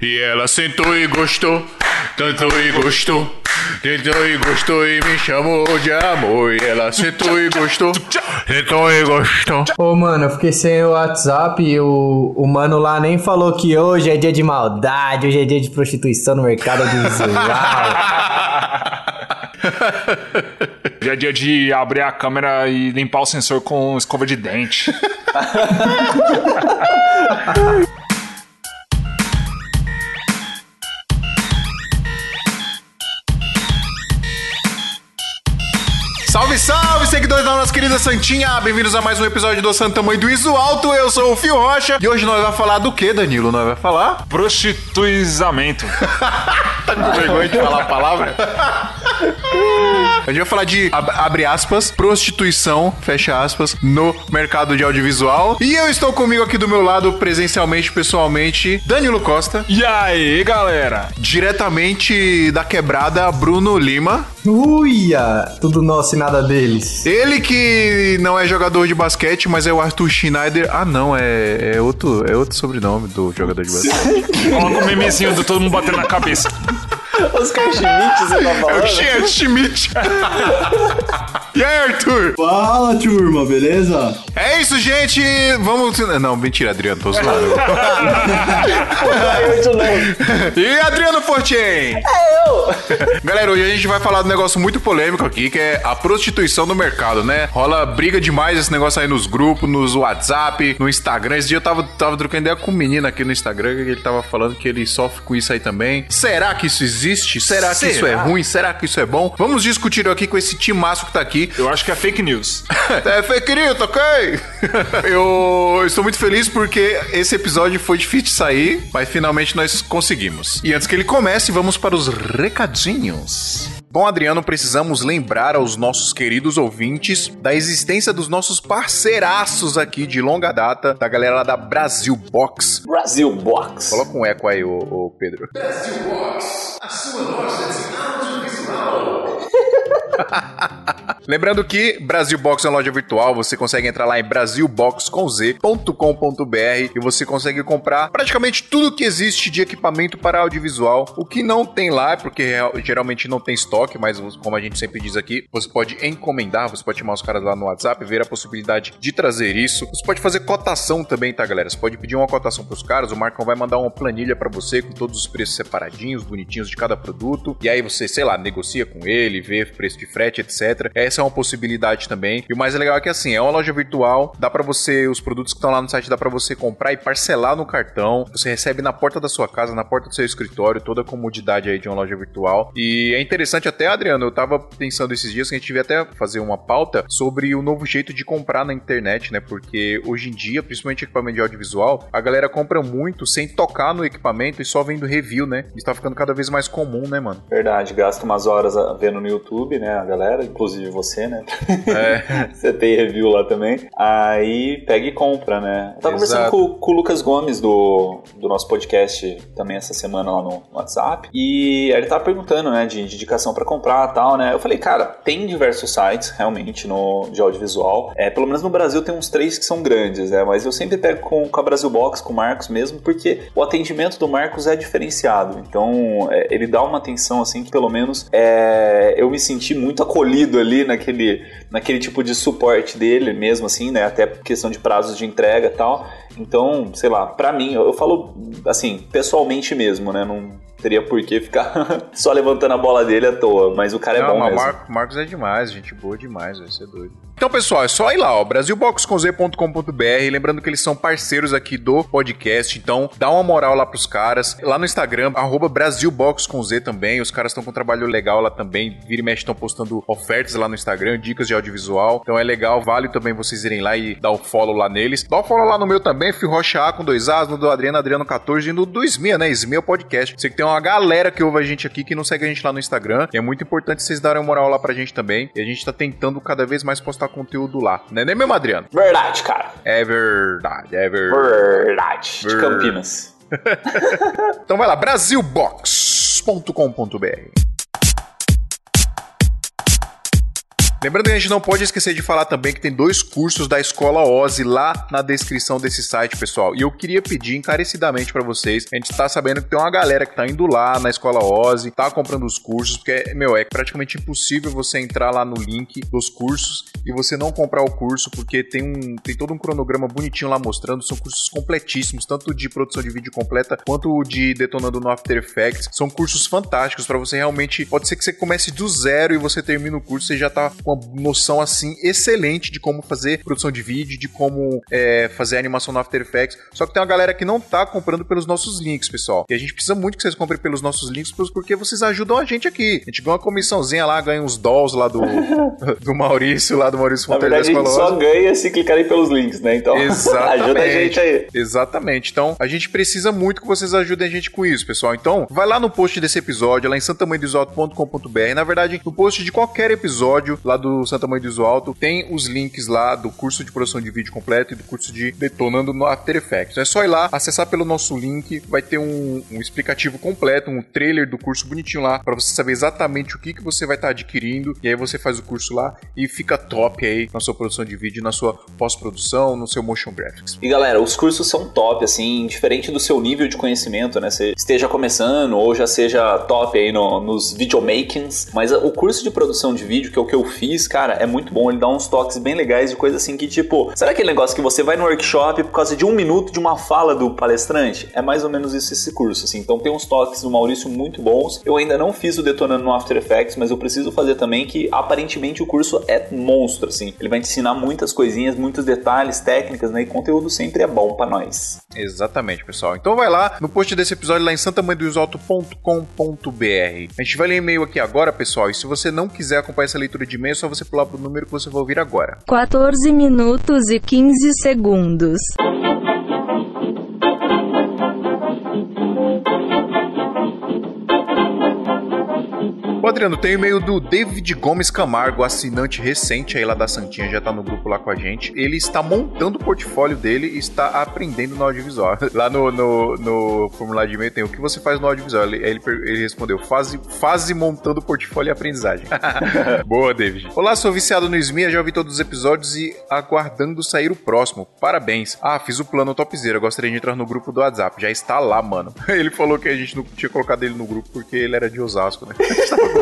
E ela sentou e gostou, tanto e gostou, tentou e gostou e me chamou de amor. E ela sentou e gostou, tentou e gostou. Ô, mano, eu fiquei sem o WhatsApp e o, o mano lá nem falou que hoje é dia de maldade, hoje é dia de prostituição no mercado audiovisual. Hoje é dia de abrir a câmera e limpar o sensor com escova de dente. Salve, salve, seguidores da nossa querida Santinha! Bem-vindos a mais um episódio do Santa Mãe do Iso Alto. Eu sou o Fio Rocha e hoje nós vamos falar do que, Danilo? Nós vamos falar? Prostituizamento. Tá com vergonha de falar a palavra? A gente vai falar de, ab- abre aspas, prostituição, fecha aspas, no mercado de audiovisual. E eu estou comigo aqui do meu lado, presencialmente, pessoalmente, Danilo Costa. E aí, galera? Diretamente da quebrada, Bruno Lima. Uia! Tudo nosso e nada deles. Ele que não é jogador de basquete, mas é o Arthur Schneider. Ah, não, é, é, outro, é outro sobrenome do jogador de basquete. Coloca o memezinho do todo mundo batendo na cabeça. Oscar Schmidt, você tá É o falando? Ch- Schmidt. e aí, Arthur? Fala, turma, beleza? É isso, gente. Vamos. Não, mentira, Adriano, tô zoando. E Adriano Fortin? É eu. Galera, hoje a gente vai falar de um negócio muito polêmico aqui, que é a prostituição no mercado, né? Rola briga demais esse negócio aí nos grupos, nos WhatsApp, no Instagram. Esse dia eu tava, tava trocando ideia com um menino aqui no Instagram, que ele tava falando que ele sofre com isso aí também. Será que isso existe? Será que isso é Será? ruim? Será que isso é bom? Vamos discutir aqui com esse timaço que tá aqui. Eu acho que é fake news. É fake news, ok? Eu estou muito feliz porque esse episódio foi difícil de sair, mas finalmente nós conseguimos. E antes que ele comece, vamos para os recadinhos. Bom, Adriano, precisamos lembrar aos nossos queridos ouvintes da existência dos nossos parceiraços aqui de longa data, da galera lá da Brasil Box. Brasil Box. Coloca um eco aí, ô, ô Pedro. Lembrando que Brasil Box é uma loja virtual, você consegue entrar lá em brasilboxconz.com.br e você consegue comprar praticamente tudo que existe de equipamento para audiovisual. O que não tem lá, é porque geralmente não tem estoque, mas como a gente sempre diz aqui, você pode encomendar, você pode chamar os caras lá no WhatsApp, ver a possibilidade de trazer isso. Você pode fazer cotação também, tá, galera? Você pode pedir uma cotação pros caras, o Marcão vai mandar uma planilha para você com todos os preços separadinhos, bonitinhos de cada produto, e aí você, sei lá, negocia com ele, vê preço de frete, etc. Essa é uma possibilidade também. E o mais legal é que assim, é uma loja virtual, dá pra você, os produtos que estão lá no site dá pra você comprar e parcelar no cartão. Você recebe na porta da sua casa, na porta do seu escritório, toda a comodidade aí de uma loja virtual. E é interessante até, Adriano, eu tava pensando esses dias que a gente devia até fazer uma pauta sobre o novo jeito de comprar na internet, né? Porque hoje em dia, principalmente equipamento de audiovisual, a galera compra muito sem tocar no equipamento e só vendo review, né? Isso tá ficando cada vez mais comum, né, mano? Verdade, gasta umas horas vendo no YouTube, né, a galera, inclusive você, né? É. você tem review lá também. Aí pega e compra, né? Eu tava Exato. conversando com, com o Lucas Gomes do, do nosso podcast também essa semana lá no WhatsApp. E ele tava perguntando, né, de, de indicação pra comprar e tal, né? Eu falei, cara, tem diversos sites, realmente, no, de audiovisual. É, pelo menos no Brasil tem uns três que são grandes, né? Mas eu sempre pego com, com a Brasil Box, com o Marcos mesmo, porque o atendimento do Marcos é diferenciado. Então, é, ele dá uma atenção, assim, que pelo menos é, eu me senti muito acolhido ali naquele, naquele tipo de suporte dele mesmo, assim, né? Até questão de prazos de entrega e tal. Então, sei lá, pra mim, eu, eu falo, assim, pessoalmente mesmo, né? Não teria por que ficar só levantando a bola dele à toa, mas o cara é Não, bom mas o mesmo. Mar- Marcos é demais, gente boa demais, vai ser doido. Então, pessoal, é só ir lá, ó, brasilboxconz.com.br, lembrando que eles são parceiros aqui do podcast, então dá uma moral lá pros caras. Lá no Instagram, arroba brasilboxconz também, os caras estão com um trabalho legal lá também, vira e mexe estão postando ofertas lá no Instagram, dicas de audiovisual, então é legal, vale também vocês irem lá e dar o follow lá neles. Dá o follow lá no meu também, Fio Rocha A com dois As, no do Adriano, Adriano 14 e no do Smia, né, Smia Podcast. Sei que tem uma galera que ouve a gente aqui que não segue a gente lá no Instagram, é muito importante vocês darem uma moral lá pra gente também, e a gente tá tentando cada vez mais postar conteúdo lá, né, né mesmo, Adriano? Verdade, cara. É verdade, é verdade. Verdade. De Campinas. Então vai lá, brasilbox.com.br. Lembrando que a gente não pode esquecer de falar também que tem dois cursos da Escola Ozzy lá na descrição desse site, pessoal. E eu queria pedir encarecidamente para vocês, a gente tá sabendo que tem uma galera que tá indo lá na Escola Ozzy, tá comprando os cursos, porque, meu, é praticamente impossível você entrar lá no link dos cursos e você não comprar o curso, porque tem, um, tem todo um cronograma bonitinho lá mostrando, são cursos completíssimos, tanto de produção de vídeo completa quanto de detonando no After Effects. São cursos fantásticos para você realmente, pode ser que você comece do zero e você termina o curso, você já tá uma noção assim excelente de como fazer produção de vídeo, de como é, fazer animação no After Effects. Só que tem uma galera que não tá comprando pelos nossos links, pessoal. E a gente precisa muito que vocês comprem pelos nossos links, porque vocês ajudam a gente aqui. A gente ganha uma comissãozinha lá, ganha uns dolls lá do, do Maurício, lá do Maurício Fonteira da Escola. A gente só ganha se clicarem pelos links, né? Então ajuda a gente aí. Exatamente. Então a gente precisa muito que vocês ajudem a gente com isso, pessoal. Então vai lá no post desse episódio, lá em santamanhodosalto.com.br. Na verdade, no post de qualquer episódio lá do Santa Mãe do Alto, tem os links lá do curso de produção de vídeo completo e do curso de detonando no After Effects. É só ir lá, acessar pelo nosso link, vai ter um, um explicativo completo, um trailer do curso bonitinho lá, para você saber exatamente o que, que você vai estar tá adquirindo, e aí você faz o curso lá e fica top aí na sua produção de vídeo, na sua pós-produção, no seu motion graphics. E galera, os cursos são top, assim, diferente do seu nível de conhecimento, né? Você esteja começando ou já seja top aí no, nos videomakings, mas o curso de produção de vídeo, que é o que eu fiz, cara, é muito bom. Ele dá uns toques bem legais de coisa assim que, tipo, sabe aquele negócio que você vai no workshop por causa de um minuto de uma fala do palestrante? É mais ou menos isso esse curso, assim. Então tem uns toques do Maurício muito bons. Eu ainda não fiz o detonando no After Effects, mas eu preciso fazer também que aparentemente o curso é monstro, assim. Ele vai te ensinar muitas coisinhas, muitos detalhes, técnicas, né? E conteúdo sempre é bom para nós. Exatamente, pessoal. Então vai lá no post desse episódio lá em santamanhodosalto.com.br. A gente vai ler e-mail aqui agora, pessoal. E se você não quiser acompanhar essa leitura de e-mail, só você pular pro número que você vai ouvir agora. 14 minutos e 15 segundos. Adriano, tem e-mail do David Gomes Camargo, assinante recente aí lá da Santinha, já tá no grupo lá com a gente. Ele está montando o portfólio dele e está aprendendo no audiovisual. Lá no, no, no formulário de e-mail tem o que você faz no audiovisual. Ele, ele, ele respondeu: fase, fase montando o portfólio e aprendizagem. Boa, David. Olá, sou viciado no Smia, já ouvi todos os episódios e aguardando sair o próximo. Parabéns. Ah, fiz o plano topzera. Gostaria de entrar no grupo do WhatsApp. Já está lá, mano. Ele falou que a gente não tinha colocado ele no grupo porque ele era de Osasco, né?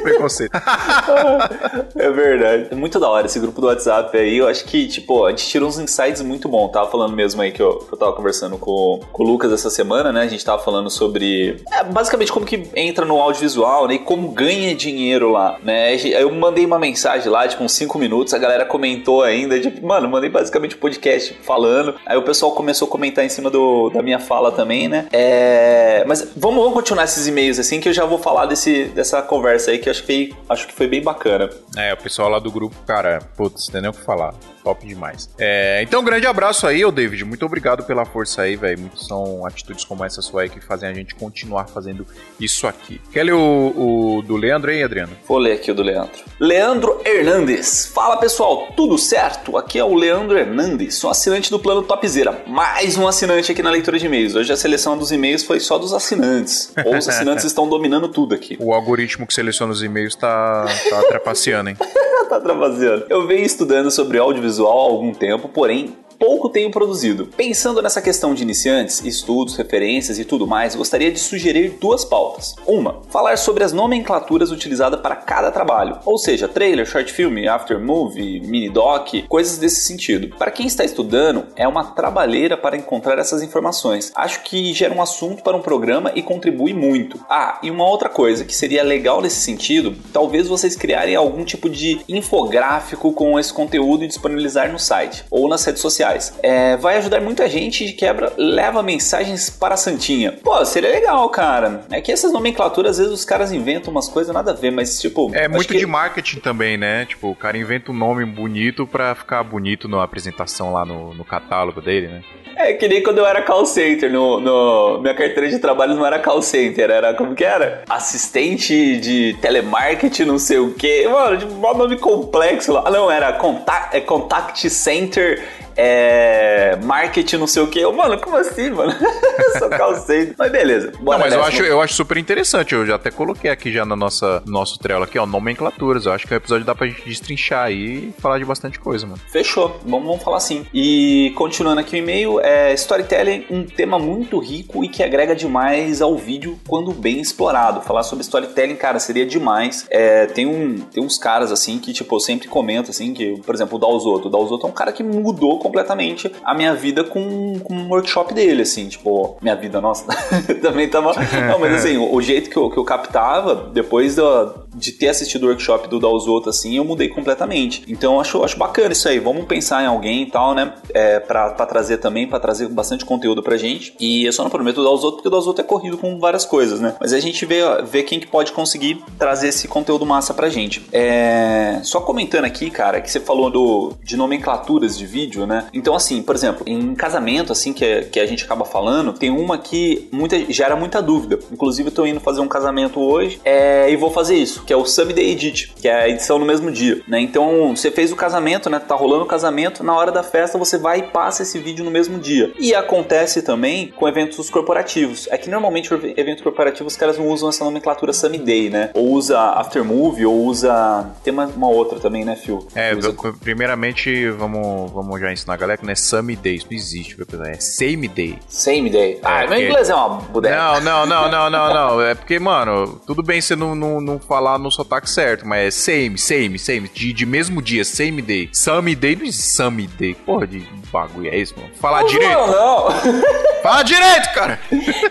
Preconceito. é verdade. É muito da hora esse grupo do WhatsApp aí. Eu acho que, tipo, a gente tirou uns insights muito bons. Tava falando mesmo aí que eu, que eu tava conversando com, com o Lucas essa semana, né? A gente tava falando sobre é, basicamente como que entra no audiovisual, né? E como ganha dinheiro lá, né? Eu mandei uma mensagem lá, tipo, uns 5 minutos, a galera comentou ainda, tipo, mano, mandei basicamente um podcast falando. Aí o pessoal começou a comentar em cima do, da minha fala também, né? É... Mas vamos, vamos continuar esses e-mails assim, que eu já vou falar desse, dessa conversa aí que eu acho que, acho que foi bem bacana. É, o pessoal lá do grupo, cara, putz, tem nem o que falar top demais. É, então, um grande abraço aí, ô David. Muito obrigado pela força aí, velho. São atitudes como essa sua aí que fazem a gente continuar fazendo isso aqui. Quer ler o, o do Leandro aí, Adriano? Vou ler aqui o do Leandro. Leandro Hernandes. Fala pessoal, tudo certo? Aqui é o Leandro Hernandes, sou assinante do plano Topzera. Mais um assinante aqui na leitura de e-mails. Hoje a seleção dos e-mails foi só dos assinantes. Ou os assinantes estão dominando tudo aqui. O algoritmo que seleciona os e-mails tá, tá trapaceando, hein? tá trapaceando. Eu venho estudando sobre audiovisual audiovisual há algum tempo, porém pouco tenho produzido. Pensando nessa questão de iniciantes, estudos, referências e tudo mais, gostaria de sugerir duas pautas. Uma, falar sobre as nomenclaturas utilizadas para cada trabalho, ou seja, trailer, short film, after movie, mini doc, coisas desse sentido. Para quem está estudando, é uma trabalheira para encontrar essas informações. Acho que gera um assunto para um programa e contribui muito. Ah, e uma outra coisa que seria legal nesse sentido, talvez vocês criarem algum tipo de infográfico com esse conteúdo e disponibilizar no site ou nas redes sociais sociais. É, vai ajudar muita gente de quebra, leva mensagens para a Santinha. Pô, seria legal, cara. É que essas nomenclaturas, às vezes os caras inventam umas coisas nada a ver, mas tipo. É muito que... de marketing também, né? Tipo, o cara inventa um nome bonito pra ficar bonito na apresentação lá no, no catálogo dele, né? É que nem quando eu era call center, no, no, minha carteira de trabalho não era call center, era como que era? Assistente de telemarketing, não sei o que. Mano, de um nome complexo lá. Ah, não, era contact, é contact Center é. Marketing, não sei o quê. Eu, mano, como assim, mano? eu só calcei. Mas beleza. Bora Não, mas eu acho, eu acho super interessante. Eu já até coloquei aqui já no nossa, nosso trelo aqui, ó, nomenclaturas. Eu acho que o episódio dá pra gente destrinchar aí e falar de bastante coisa, mano. Fechou, vamos, vamos falar assim. E continuando aqui o e-mail, é storytelling, um tema muito rico e que agrega demais ao vídeo quando bem explorado. Falar sobre storytelling, cara, seria demais. É, tem, um, tem uns caras assim que, tipo, eu sempre comento assim, que, por exemplo, o Dalzotto. O Dalzotto é um cara que mudou completamente a minha vida com, com um workshop dele, assim, tipo, minha vida, nossa, também tava. Não, mas assim, o, o jeito que eu, que eu captava, depois da, de ter assistido o workshop do Dalzotto, assim, eu mudei completamente. Então eu acho, acho bacana isso aí. Vamos pensar em alguém e tal, né? É, pra, pra trazer também, pra trazer bastante conteúdo pra gente. E eu só não prometo o Dalzotto, porque o Dalzotto é corrido com várias coisas, né? Mas a gente vê, vê quem que pode conseguir trazer esse conteúdo massa pra gente. É, só comentando aqui, cara, que você falou do, de nomenclaturas de vídeo, né? Então, assim, por exemplo, em casamento, assim, que, é- que a gente acaba falando, tem uma que muita, gera muita dúvida. Inclusive, eu tô indo fazer um casamento hoje é, e vou fazer isso, que é o Someday Edit, que é a edição no mesmo dia, né? Então, você fez o casamento, né? Tá rolando o casamento, na hora da festa você vai e passa esse vídeo no mesmo dia. E acontece também com eventos corporativos. É que normalmente eventos corporativos os caras não usam essa nomenclatura Someday, né? Ou usa Aftermovie, ou usa... Tem uma, uma outra também, né, Phil? É, Usa- primeiramente, vamos, vamos já ensinar a galera que não é Same Day, isso não existe, é Same Day. Same Day. Ah, meu porque- inglês é uma bodega. Não, não, não, não, não, não. É porque, mano, tudo bem você não, não, não falar no sotaque certo, mas é same, same, same. De, de mesmo dia, same day. Same day não existe same day. Porra de bagulho é esse, mano? Falar direito. Não, não. Fala direito, cara.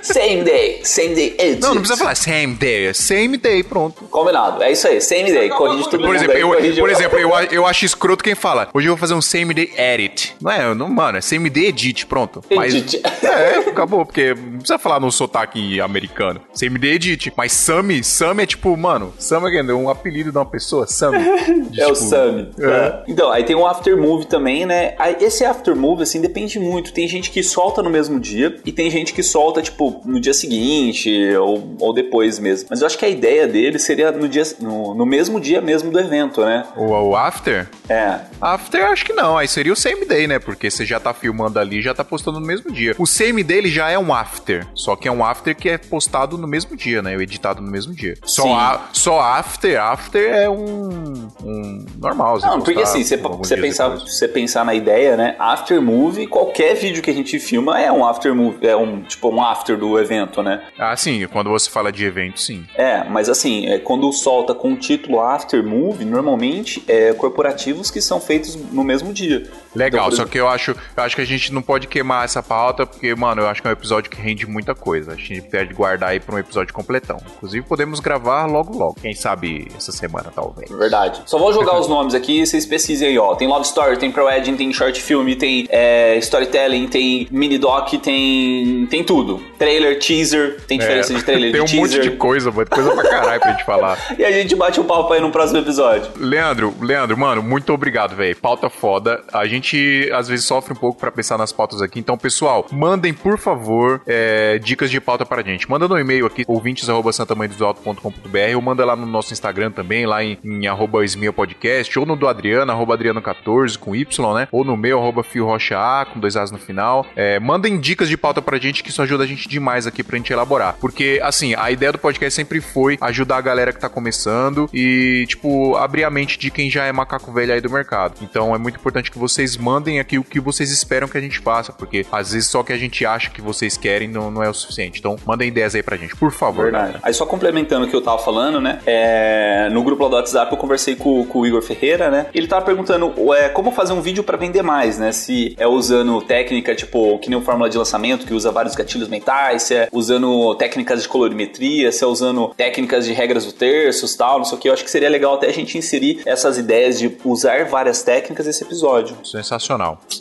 Same day. Same day. edit. Não, não precisa falar same day, é same day, pronto. Combinado. É isso aí. Same day. Corrige tudo Por exemplo, aí, eu, por exemplo eu, eu acho escroto quem fala, hoje eu vou fazer um same day edit. Não é, não, mano, é day edit, pronto. Edit. é, acabou, porque não precisa falar no sotaque americano. Day edit. Mas Sammy, Sammy é tipo, mano, Sammy é um apelido de uma pessoa, Sammy. É o Tipo, Sammy. É. É. Então, aí tem um aftermovie também, né? Esse aftermovie, assim, depende muito. Tem gente que solta no mesmo dia e tem gente que solta, tipo, no dia seguinte ou, ou depois mesmo. Mas eu acho que a ideia dele seria no, dia, no, no mesmo dia mesmo do evento, né? O, o after? É. After acho que não, aí seria o same day, né? Porque você já tá filmando ali, já tá postando no mesmo dia. O same day ele já é um after, só que é um after que é postado no mesmo dia, né? Editado no mesmo dia. Só, a- só after, after é um, um normal. você Não, porque assim, você, você pensar, depois. você pensar na ideia, né? Aftermovie, qualquer vídeo que a gente filma é um aftermovie, é um, tipo, um after do evento, né? Ah, sim, quando você fala de evento, sim. É, mas assim, é, quando solta com o título Aftermovie, normalmente é corporativos que são feitos no mesmo dia. Legal, Por só que eu acho, eu acho que a gente não pode queimar essa pauta, porque, mano, eu acho que é um episódio que rende muita coisa. A gente pode guardar aí pra um episódio completão. Inclusive, podemos gravar logo logo. Quem sabe essa semana, talvez. Verdade. Só vou jogar os nomes aqui e vocês pesquisem aí, ó. Tem Love Story, tem Pro Wedding, tem Short Film, tem é, Storytelling, tem Mini Doc, tem. tem tudo. Trailer, teaser, tem diferença É, de trailer Tem e um de teaser. monte de coisa, mano. Coisa pra caralho pra gente falar. E a gente bate um papo aí no próximo episódio. Leandro, Leandro, mano, muito obrigado, velho. Pauta foda. A gente às vezes sofre um pouco pra pensar nas pautas aqui. Então, pessoal, mandem, por favor, é, dicas de pauta pra gente. Manda no e-mail aqui, ouvintes.santamanhodosalto.com.br ou manda lá no nosso Instagram também, lá em, em arroba podcast, ou no do Adriano, arroba Adriano14 com Y, né? Ou no meu, arroba Fio Rocha A, com dois As no final. É, mandem dicas de pauta pra gente, que isso ajuda a gente demais aqui pra gente elaborar. Porque, assim, a ideia do podcast sempre foi ajudar a galera que tá começando e, tipo, abrir a mente de quem já é macaco velho aí do mercado. Então é muito importante que vocês mandem aqui o que vocês esperam que a gente faça, porque às vezes só o que a gente acha que vocês querem não, não é o suficiente. Então mandem ideias aí pra gente, por favor. Verdade. Aí só complementando o que eu tava falando, né? é, no grupo lá do WhatsApp eu conversei com, com o Igor Ferreira, né? Ele tava perguntando é, como fazer um vídeo pra vender mais, né? Se é usando técnica tipo que nem o fórmula de lançamento que usa vários gatilhos mentais, se é usando técnicas de colorimetria, se é usando técnicas de regras do terços, tal, não sei o que. Eu acho que seria legal até a gente inserir essas ideias de usar várias técnicas nesse episódio. Sensacional.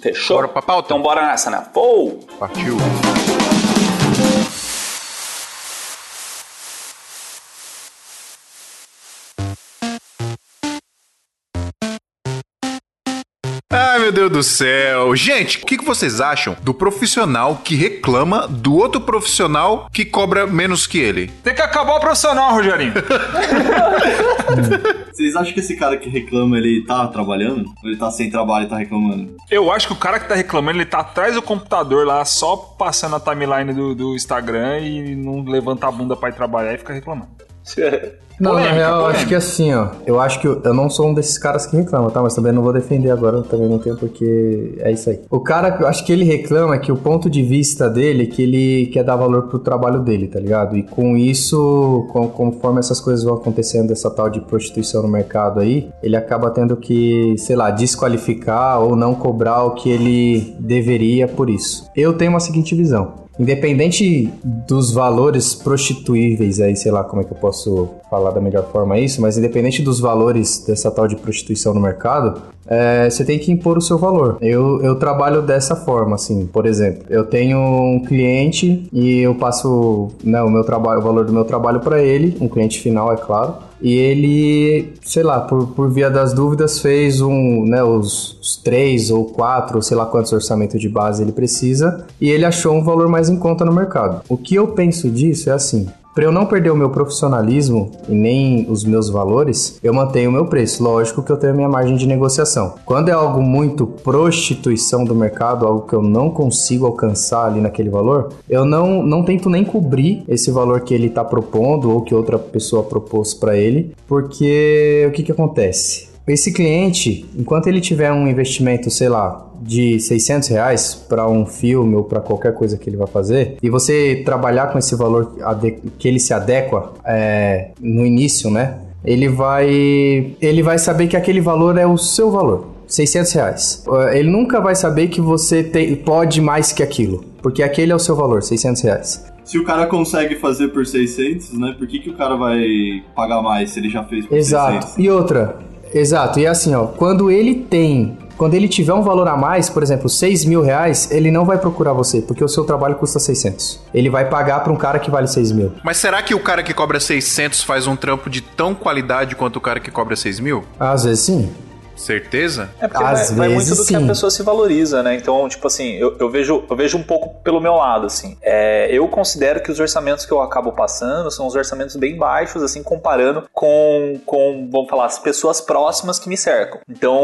Fechou? Bora pra pauta? Então bora nessa, né? Pou! Partiu. Meu Deus do céu. Gente, o que, que vocês acham do profissional que reclama do outro profissional que cobra menos que ele? Tem que acabar o profissional, Rogerinho. Vocês acham que esse cara que reclama, ele tá trabalhando? Ou ele tá sem trabalho e tá reclamando? Eu acho que o cara que tá reclamando, ele tá atrás do computador lá, só passando a timeline do, do Instagram e não levanta a bunda pra ir trabalhar e fica reclamando. Não, Polêmica, na real, eu acho que assim, ó. Eu acho que eu, eu não sou um desses caras que reclama, tá? Mas também não vou defender agora, também não tenho porque é isso aí. O cara, eu acho que ele reclama que o ponto de vista dele é que ele quer dar valor pro trabalho dele, tá ligado? E com isso, com- conforme essas coisas vão acontecendo, essa tal de prostituição no mercado aí, ele acaba tendo que, sei lá, desqualificar ou não cobrar o que ele deveria por isso. Eu tenho uma seguinte visão. Independente dos valores prostituíveis aí, sei lá como é que eu posso falar da melhor forma isso, mas independente dos valores dessa tal de prostituição no mercado, é, você tem que impor o seu valor. Eu, eu trabalho dessa forma, assim, por exemplo, eu tenho um cliente e eu passo né, o meu trabalho, o valor do meu trabalho para ele, um cliente final, é claro. E ele, sei lá, por, por via das dúvidas, fez um, né, os, os três ou quatro, sei lá quantos orçamentos de base ele precisa, e ele achou um valor mais em conta no mercado. O que eu penso disso é assim. Para eu não perder o meu profissionalismo e nem os meus valores, eu mantenho o meu preço. Lógico que eu tenho a minha margem de negociação. Quando é algo muito prostituição do mercado, algo que eu não consigo alcançar ali naquele valor, eu não, não tento nem cobrir esse valor que ele está propondo ou que outra pessoa propôs para ele, porque o que, que acontece? Esse cliente, enquanto ele tiver um investimento, sei lá, de 600 reais para um filme ou para qualquer coisa que ele vai fazer, e você trabalhar com esse valor que ele se adequa é, no início, né? Ele vai, ele vai saber que aquele valor é o seu valor. 600 reais. Ele nunca vai saber que você tem, pode mais que aquilo, porque aquele é o seu valor, 600 reais. Se o cara consegue fazer por 600, né? Por que, que o cara vai pagar mais se ele já fez por Exato. 600? E outra, exato. E assim, ó, quando ele tem, quando ele tiver um valor a mais, por exemplo, 6 mil reais, ele não vai procurar você, porque o seu trabalho custa 600. Ele vai pagar para um cara que vale 6 mil. Mas será que o cara que cobra 600 faz um trampo de tão qualidade quanto o cara que cobra 6 mil? Às vezes sim. Certeza? É porque Às vai, vai muito vezes, do que a sim. pessoa se valoriza, né? Então, tipo assim, eu, eu vejo, eu vejo um pouco pelo meu lado, assim. É, eu considero que os orçamentos que eu acabo passando são os orçamentos bem baixos, assim, comparando com, com vamos falar, as pessoas próximas que me cercam. Então,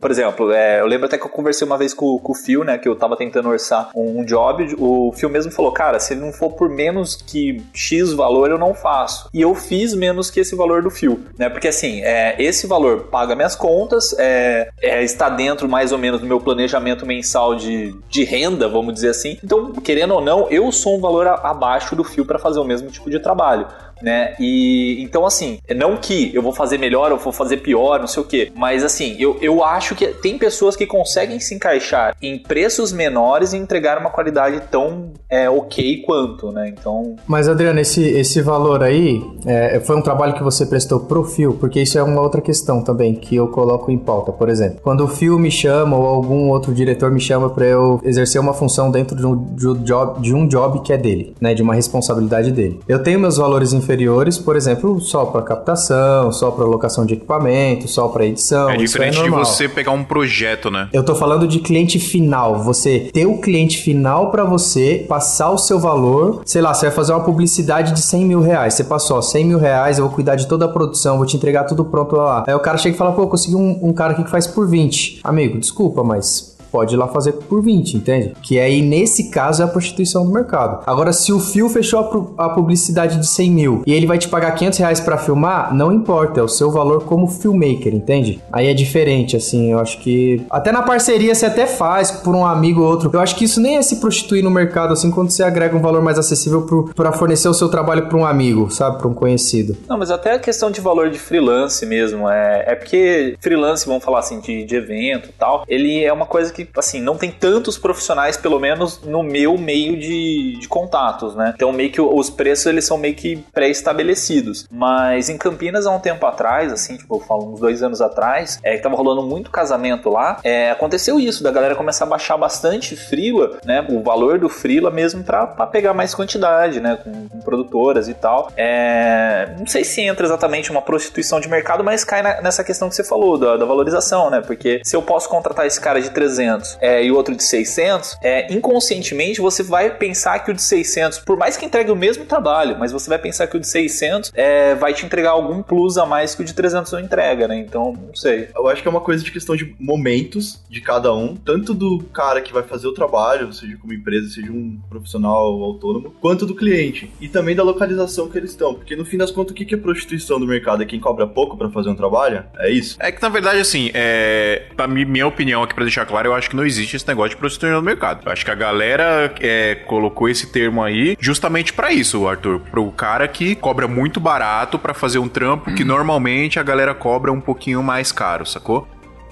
por exemplo, é, eu lembro até que eu conversei uma vez com, com o Phil, né? Que eu tava tentando orçar um, um job. O Phil mesmo falou, cara, se ele não for por menos que X valor, eu não faço. E eu fiz menos que esse valor do Phil, né? Porque assim, é, esse valor paga minhas contas, é, é, está dentro mais ou menos do meu planejamento mensal de, de renda, vamos dizer assim. Então, querendo ou não, eu sou um valor a- abaixo do Phil para fazer o mesmo tipo de trabalho. Né? E então, assim, não que eu vou fazer melhor ou vou fazer pior, não sei o que, mas assim, eu, eu acho que tem pessoas que conseguem se encaixar em preços menores e entregar uma qualidade tão é, ok quanto, né? Então, Mas, Adriano, esse, esse valor aí é, foi um trabalho que você prestou pro Fio, porque isso é uma outra questão também que eu coloco em pauta. Por exemplo, quando o Fio me chama ou algum outro diretor me chama para eu exercer uma função dentro de um, de um job, de um job que é dele, né, de uma responsabilidade dele. Eu tenho meus valores inferiores, por exemplo, só para captação, só para locação de equipamento, só para edição. É isso diferente de normal. você pegar um projeto, né? Eu tô falando de cliente final. Você ter o cliente final pra você, passar o seu valor. Sei lá, você vai fazer uma publicidade de 100 mil reais. Você passou, ó, 100 mil reais, eu vou cuidar de toda a produção, vou te entregar tudo pronto lá. Aí o cara chega e fala, pô, consegui um, um cara aqui que faz por 20. Amigo, desculpa, mas pode ir lá fazer por 20, entende? Que aí, nesse caso, é a prostituição do mercado. Agora, se o Fio fechou a, pu- a publicidade de 100 mil e ele vai te pagar 500 reais pra filmar, não importa, é o seu valor como filmmaker, entende? Aí é diferente, assim, eu acho que... Até na parceria você até faz por um amigo ou outro. Eu acho que isso nem é se prostituir no mercado, assim, quando você agrega um valor mais acessível pro, pra fornecer o seu trabalho pra um amigo, sabe? Pra um conhecido. Não, mas até a questão de valor de freelance mesmo. É, é porque freelance, vamos falar assim, de, de evento e tal, ele é uma coisa que que, assim, não tem tantos profissionais, pelo menos no meu meio de, de contatos, né? Então, meio que os preços, eles são meio que pré-estabelecidos. Mas em Campinas, há um tempo atrás, assim, tipo, eu falo uns dois anos atrás, é que tava rolando muito casamento lá, é, aconteceu isso, da galera começar a baixar bastante frila, né? O valor do frila mesmo pra pegar mais quantidade, né? Com, com produtoras e tal. É, não sei se entra exatamente uma prostituição de mercado, mas cai na, nessa questão que você falou, da, da, valorização, né? Porque se eu posso contratar esse cara de 300 é, e o outro de 600, é, inconscientemente você vai pensar que o de 600, por mais que entregue o mesmo trabalho, mas você vai pensar que o de 600 é, vai te entregar algum plus a mais que o de 300 não entrega, né? Então, não sei. Eu acho que é uma coisa de questão de momentos de cada um, tanto do cara que vai fazer o trabalho, seja como empresa, seja um profissional autônomo, quanto do cliente. E também da localização que eles estão. Porque no fim das contas, o que é prostituição do mercado? É quem cobra pouco para fazer um trabalho? É isso? É que na verdade, assim, é... pra minha opinião aqui, pra deixar claro, eu acho que não existe esse negócio de prostituição no mercado. Eu acho que a galera é, colocou esse termo aí justamente para isso, Arthur. Pro cara que cobra muito barato para fazer um trampo que normalmente a galera cobra um pouquinho mais caro, sacou?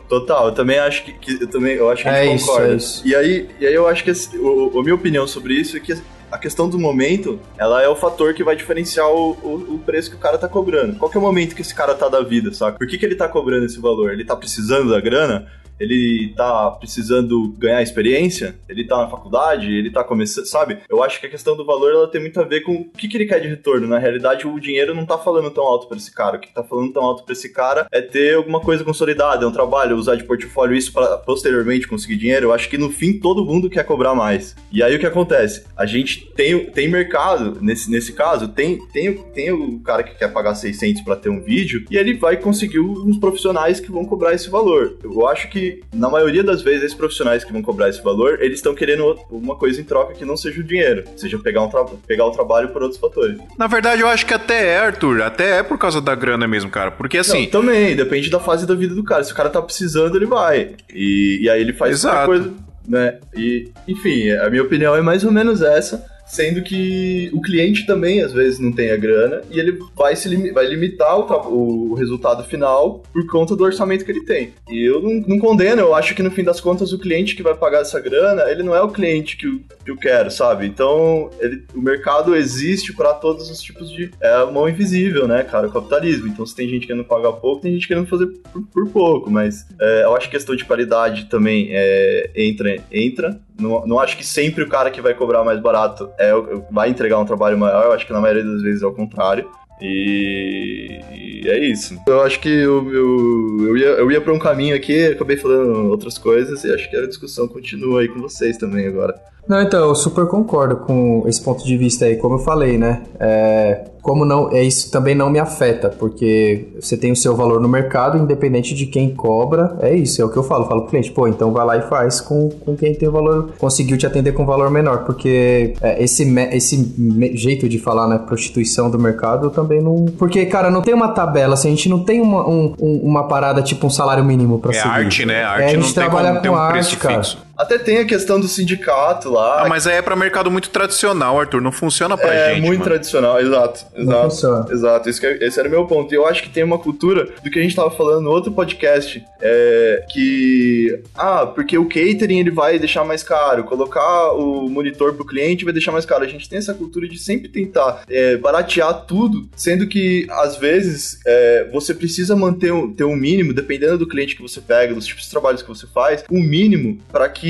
Total, eu também acho que, que eu também eu acho que a gente É isso, concorda. é isso. E aí, e aí eu acho que esse- o, o- a minha opinião sobre isso é que a questão do momento, ela é o fator que vai diferenciar o, o, o preço que o cara tá cobrando. Qual que é o momento que esse cara tá da vida, saca? Por que, que ele tá cobrando esse valor? Ele tá precisando da grana? Ele tá precisando ganhar experiência? Ele tá na faculdade? Ele tá começando, sabe? Eu acho que a questão do valor ela tem muito a ver com o que, que ele quer de retorno. Na realidade, o dinheiro não tá falando tão alto pra esse cara. O que tá falando tão alto pra esse cara é ter alguma coisa consolidada, é um trabalho, usar de portfólio isso para posteriormente conseguir dinheiro. Eu acho que no fim todo mundo quer cobrar mais. E aí o que acontece? A gente tem, tem mercado, nesse, nesse caso, tem, tem, tem o cara que quer pagar 600 para ter um vídeo e ele vai conseguir uns profissionais que vão cobrar esse valor. Eu acho que na maioria das vezes esses profissionais que vão cobrar esse valor, eles estão querendo uma coisa em troca que não seja o dinheiro, seja pegar, um pegar o trabalho por outros fatores. Na verdade, eu acho que até é, Arthur. Até é por causa da grana mesmo, cara. Porque assim. Não, também, depende da fase da vida do cara. Se o cara tá precisando, ele vai. E, e aí ele faz Exato. coisa, né? E, enfim, a minha opinião é mais ou menos essa. Sendo que o cliente também, às vezes, não tem a grana e ele vai, se limi- vai limitar o, o resultado final por conta do orçamento que ele tem. E eu não, não condeno, eu acho que no fim das contas o cliente que vai pagar essa grana, ele não é o cliente que eu, que eu quero, sabe? Então, ele- o mercado existe para todos os tipos de. É mão invisível, né, cara? O capitalismo. Então, se tem gente querendo pagar pouco, tem gente querendo fazer por, por pouco. Mas é, eu acho que questão de qualidade também é, entra. entra. Não, não acho que sempre o cara que vai cobrar mais barato é, vai entregar um trabalho maior. Eu acho que na maioria das vezes é o contrário. E, e é isso. Eu acho que eu, eu, eu ia, eu ia pra um caminho aqui, acabei falando outras coisas e acho que a discussão continua aí com vocês também agora. Não, então, eu super concordo com esse ponto de vista aí, como eu falei, né? É, como não, é isso também não me afeta, porque você tem o seu valor no mercado, independente de quem cobra, é isso, é o que eu falo, eu falo pro cliente, pô, então vai lá e faz com, com quem tem o valor, conseguiu te atender com valor menor, porque é, esse, me- esse me- jeito de falar, né, prostituição do mercado, eu também não... Porque, cara, não tem uma tabela, assim, a gente não tem uma, um- um- uma parada tipo um salário mínimo pra É seguir. arte, né? A É, arte a gente não tem trabalha como ter com um arte, preço cara. fixo. Até tem a questão do sindicato lá. Ah, mas aí é pra mercado muito tradicional, Arthur. Não funciona pra é gente. muito mano. tradicional, exato. Não Exato. funciona. Exato, esse, que é- esse era o meu ponto. E eu acho que tem uma cultura do que a gente tava falando no outro podcast, é, que, ah, porque o catering ele vai deixar mais caro, colocar o monitor pro cliente vai deixar mais caro. A gente tem essa cultura de sempre tentar é, baratear tudo, sendo que, às vezes, é, você precisa manter um, ter um mínimo, dependendo do cliente que você pega, dos tipos de trabalhos que você faz, um mínimo para que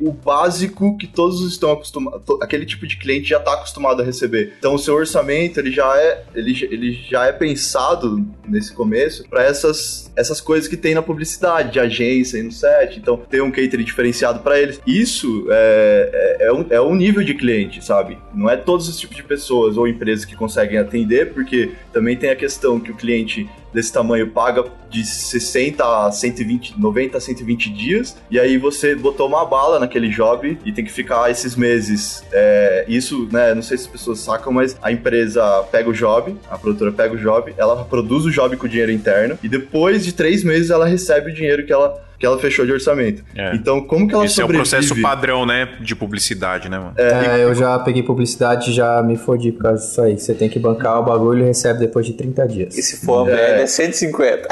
o básico que todos estão acostumados, aquele tipo de cliente já está acostumado a receber. Então o seu orçamento ele já é ele, ele já é pensado nesse começo para essas essas coisas que tem na publicidade, de agência e no set. Então tem um catering diferenciado para eles. Isso é, é, é um, é um nível de cliente, sabe? Não é todos os tipos de pessoas ou empresas que conseguem atender, porque também tem a questão que o cliente desse tamanho paga de 60 a 120, 90 a 120 dias, e aí você botou uma bala naquele job e tem que ficar esses meses. É, isso, né, não sei se as pessoas sacam, mas a empresa pega o job, a produtora pega o job, ela produz o job com dinheiro interno, e depois de três meses ela recebe o dinheiro que ela que ela fechou de orçamento. É. Então, como que ela Esse é o sobrevive? processo padrão, né? De publicidade, né, mano? É, eu já peguei publicidade e já me fodi por causa disso aí. Você tem que bancar o bagulho e recebe depois de 30 dias. E se for a média, é 150.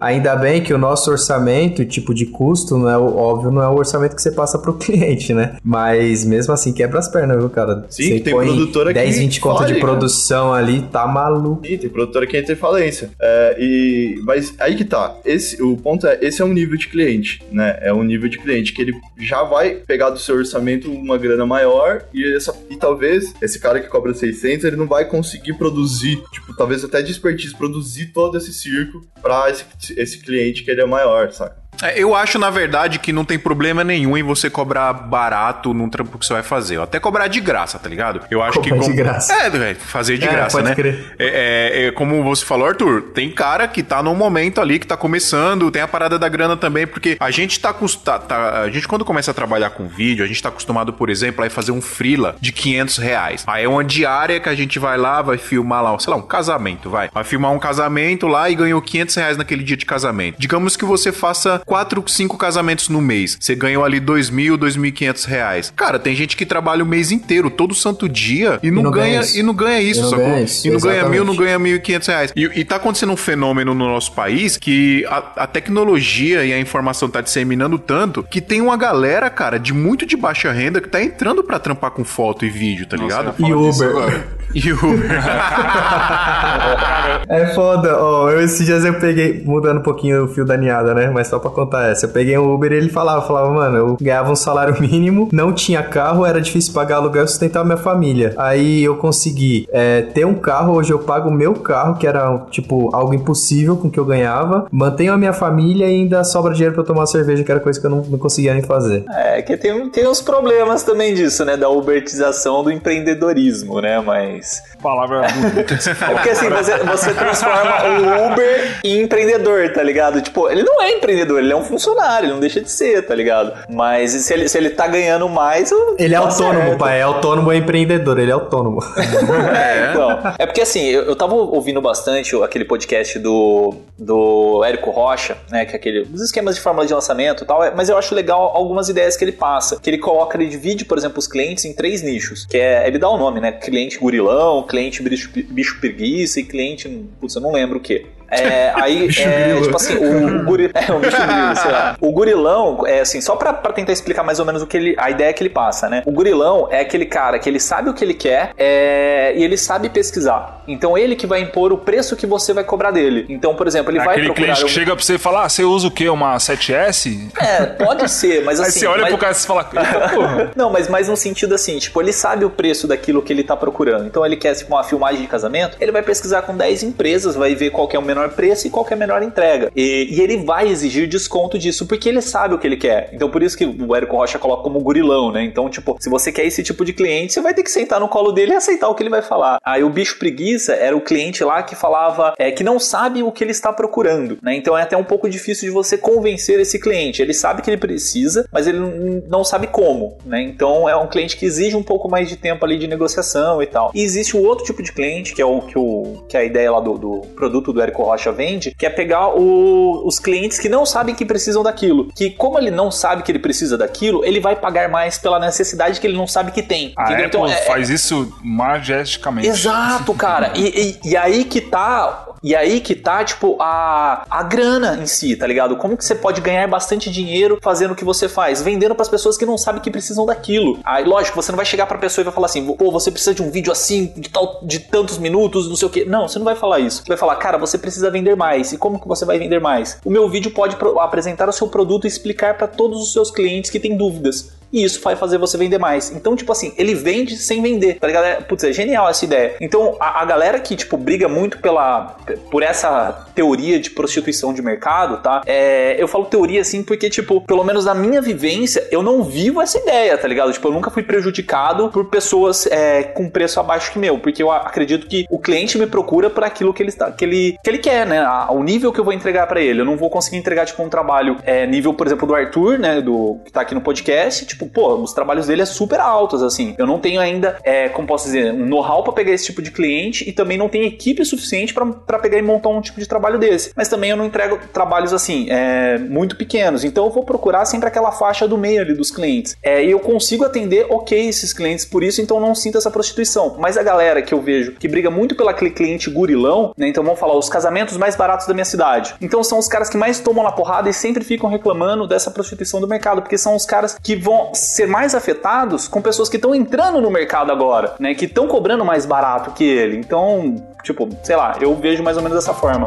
Ainda bem que o nosso orçamento, tipo de custo, não é o óbvio, não é o orçamento que você passa pro cliente, né? Mas mesmo assim quebra as pernas, viu, cara? Sim, você tem põe produtora que 10, 20 conto fale, de cara. produção ali, tá maluco. Sim, tem produtora que entra em falência. É, e, mas aí que tá. Esse, o ponto é, esse é um nível de cliente, né? É um nível de cliente que ele já vai pegar do seu orçamento uma grana maior e, essa, e talvez esse cara que cobra 600, ele não vai conseguir produzir, tipo, talvez até desperdice, produzir todo esse circo pra esse, esse cliente que ele é maior, saca? É, Eu acho, na verdade, que não tem problema nenhum em você cobrar barato num trampo que você vai fazer. Ou até cobrar de graça, tá ligado? Eu acho Cobrar que. de graça. É, fazer de É, graça, pode né? crer. É, é, é, como você falou, Arthur, tem cara que tá num momento ali que tá começando, tem a parada da grana também, porque a gente tá, cust- tá- tá- A gente, quando começa a trabalhar com vídeo, a gente tá acostumado, por exemplo, a fazer um freela de 500 reais. Aí é uma diária que a gente vai lá, vai filmar lá, sei lá, um casamento, vai. Vai filmar um casamento lá e ganhou 500 reais naquele dia de casamento. Digamos que você faça 4, 5 casamentos no mês. Você ganhou ali 2 mil, 2.500 reais. Cara, tem gente que trabalha o mês inteiro, todo santo dia, e não, não ganha ganha, isso. e não ganha isso, E não sacou? ganha isso, e não ganha mil, não exatamente. ganha 1.500 reais. E, e tá acontecendo um fenômeno no nosso país que a, a tecnologia e a informação tá disseminando tanto que tem uma galera, cara, de muito de baixa renda que tá entrando pra trampar com foto e vídeo, tá ligado? E Uber. E o... É foda, ó. eu esses dias eu peguei, mudando um pouquinho o fio da ninhada, né? Mas só pra contar essa. Eu peguei um Uber e ele falava, falava, mano, eu ganhava um salário mínimo, não tinha carro, era difícil pagar aluguel e sustentar minha família. Aí eu consegui é, ter um carro, hoje eu pago o meu carro, que era, tipo, algo impossível com o que eu ganhava. Mantenho a minha família e ainda sobra dinheiro pra eu tomar cerveja, que era coisa que eu não, não conseguia nem fazer. É, que tem, tem uns problemas também disso, né? Da ubertização do empreendedorismo, né? Mas. Palavra bonita. É porque assim, você, você transforma o Uber em empreendedor, tá ligado? Tipo, ele não é empreendedor, ele é um funcionário, ele não deixa de ser, tá ligado? Mas se ele, se ele tá ganhando mais. Ele é tá autônomo, certo. pai. É autônomo, é empreendedor, ele é autônomo. É, então. É porque assim, eu, eu tava ouvindo bastante aquele podcast do, do Érico Rocha, né? Que é aquele. Os esquemas de fórmula de lançamento e tal, é- mas eu acho legal algumas ideias que ele passa. Que ele coloca, ele divide, por exemplo, os clientes em três nichos. Que é. Ele dá o nome, né? Cliente gurilão, cliente bicho, bicho preguiça e cliente. Putz, eu não lembro o que. É, aí, é, tipo assim, o, o guri- é, o bicho grilo, sei lá. O gurilão, é assim, só pra, pra tentar explicar mais ou menos o que ele, a ideia que ele passa, né? O gurilão é aquele cara que ele sabe o que ele quer é, e ele sabe pesquisar. Então ele que vai impor o preço que você vai cobrar dele. Então, por exemplo, ele É vai aquele procurar... cliente que um- chega pra você e fala: Ah, você usa o quê? Uma 7S? É, pode ser, mas Aí assim... você olha mas- pro cara e fala: porra. Não, mas mais no sentido assim, tipo, ele sabe o preço daquilo que ele tá procurando. Então ele quer tipo, uma filmagem de casamento, ele vai pesquisar com 10 empresas, vai ver qual que é o menor preço e qual é a menor entrega. E, e ele vai exigir desconto disso, porque ele sabe o que ele quer. Então por isso que o Érico Rocha coloca como gurilão, né? Então, tipo, se você quer esse tipo de cliente, você vai ter que sentar no colo dele e aceitar o que ele vai falar. Aí o bicho preguiça era o cliente lá que falava é, que não sabe o que ele está procurando, né? Então é até um pouco difícil de você convencer esse cliente. Ele sabe que ele precisa, mas ele não- não sabe como, né? Então é um cliente que exige um pouco mais de tempo ali de negociação e tal. E existe o outro tipo de cliente, que é o que, o, que é a ideia lá do, do produto do Érico Rocha vende, que é pegar o- os clientes que não sabem que precisam daquilo. Que como ele não sabe que ele precisa daquilo, ele vai pagar mais pela necessidade que ele não sabe que tem. A entendeu? Apple Então, é- faz isso majesticamente. Exato, cara. E, e- e aí que tá. E aí que tá, tipo, a, a grana em si, tá ligado? Como que você pode ganhar bastante dinheiro fazendo o que você faz? Vendendo pras pessoas que não sabem que precisam daquilo. Aí, lógico, você não vai chegar pra pessoa e vai falar assim, pô, você precisa de um vídeo assim, de, tal, de tantos minutos, não sei o quê. Não, você não vai falar isso. Você vai falar, cara, você precisa vender mais. E como que você vai vender mais? O meu vídeo pode apresentar o seu produto e explicar pra todos os seus clientes que têm dúvidas. E isso vai fazer você vender mais. Então, tipo assim, ele vende sem vender, tá ligado? É, Putz, é genial essa ideia. Então, a, a galera que, tipo, briga muito pela, por essa teoria de prostituição de mercado, tá? É, eu falo teoria assim porque, tipo, pelo menos na minha vivência, eu não vivo essa ideia, tá ligado? Tipo, eu nunca fui prejudicado por pessoas é, com preço abaixo que meu, porque eu acredito que o cliente me procura por aquilo que ele, está, que ele, que ele quer, né? O nível que eu vou entregar pra ele. Eu não vou conseguir entregar, tipo, um trabalho é, nível, por exemplo, do Arthur, né? Do, que tá aqui no podcast. Tipo, tipo, pô, os trabalhos dele é super altos, assim. Eu não tenho ainda, é, como posso dizer, um know-how pra pegar esse tipo de cliente e também não tenho equipe suficiente para pegar e montar um tipo de trabalho desse. Mas também eu não entrego trabalhos, assim, é, muito pequenos. Então eu vou procurar sempre aquela faixa do meio ali dos clientes. É, e eu consigo atender ok esses clientes por isso, então não sinto essa prostituição. Mas a galera que eu vejo que briga muito aquele cliente gurilão, né? Então vamos falar os casamentos mais baratos da minha cidade. Então são os caras que mais tomam na porrada e sempre ficam reclamando dessa prostituição do mercado, porque são os caras que vão ser mais afetados com pessoas que estão entrando no mercado agora, né? Que estão cobrando mais barato que ele. Então, tipo, sei lá, eu vejo mais ou menos dessa forma.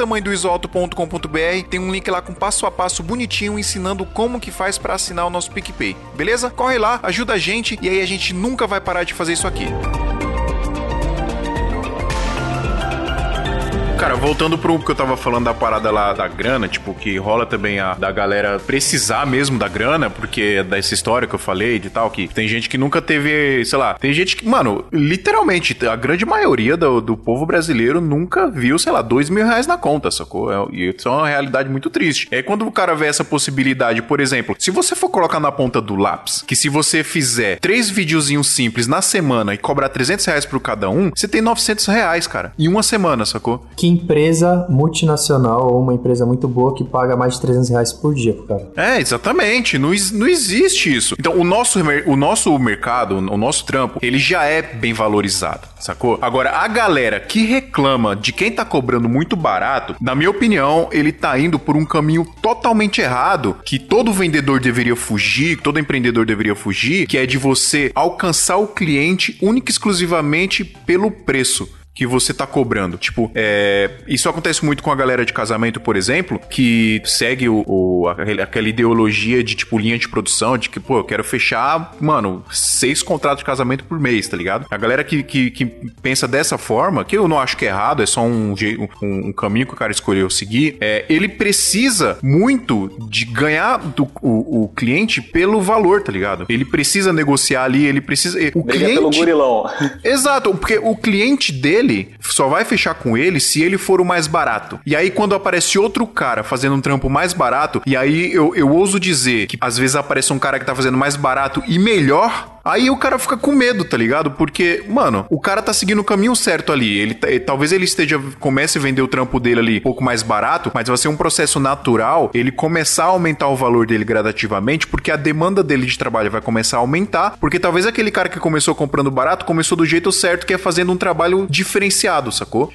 tamanhodoisoalto.com.br. Tem um link lá com passo a passo bonitinho ensinando como que faz para assinar o nosso PicPay. Beleza? Corre lá, ajuda a gente e aí a gente nunca vai parar de fazer isso aqui. Cara, voltando pro que eu tava falando da parada lá da grana, tipo, que rola também a da galera precisar mesmo da grana, porque dessa história que eu falei de tal, que tem gente que nunca teve, sei lá, tem gente que, mano, literalmente, a grande maioria do, do povo brasileiro nunca viu, sei lá, dois mil reais na conta, sacou? É, e isso é uma realidade muito triste. É quando o cara vê essa possibilidade, por exemplo, se você for colocar na ponta do lápis, que se você fizer três videozinhos simples na semana e cobrar 300 reais por cada um, você tem 900 reais, cara, em uma semana, sacou? Empresa multinacional ou uma empresa muito boa que paga mais de 300 reais por dia pro cara. É, exatamente. Não, não existe isso. Então, o nosso, o nosso mercado, o nosso trampo, ele já é bem valorizado, sacou? Agora, a galera que reclama de quem tá cobrando muito barato, na minha opinião, ele tá indo por um caminho totalmente errado, que todo vendedor deveria fugir, todo empreendedor deveria fugir, que é de você alcançar o cliente única e exclusivamente pelo preço que você tá cobrando. Tipo, é, isso acontece muito com a galera de casamento, por exemplo, que segue o, o aquela ideologia de, tipo, linha de produção, de que, pô, eu quero fechar, mano, seis contratos de casamento por mês, tá ligado? A galera que, que, que pensa dessa forma, que eu não acho que é errado, é só um, um, um caminho que o cara escolheu seguir, é, ele precisa muito de ganhar do, o, o, cliente pelo valor, tá ligado? Ele precisa negociar ali, ele precisa... O Briga cliente... pelo gurilão. Exato, porque o cliente dele dele só vai fechar com ele se ele for o mais barato. E aí, quando aparece outro cara fazendo um trampo mais barato, e aí eu, eu ouso dizer que às vezes aparece um cara que tá fazendo mais barato e melhor, Aí o cara fica com medo, tá ligado? Porque, mano, o cara tá seguindo o caminho certo ali. Ele, ele, talvez ele esteja comece a vender o trampo dele ali um pouco mais barato, mas vai ser um processo natural ele começar a aumentar o valor dele gradativamente, porque a demanda dele de trabalho vai começar a aumentar, porque talvez aquele cara que começou comprando barato começou do jeito certo, que é fazendo um trabalho diferenciado, sacou?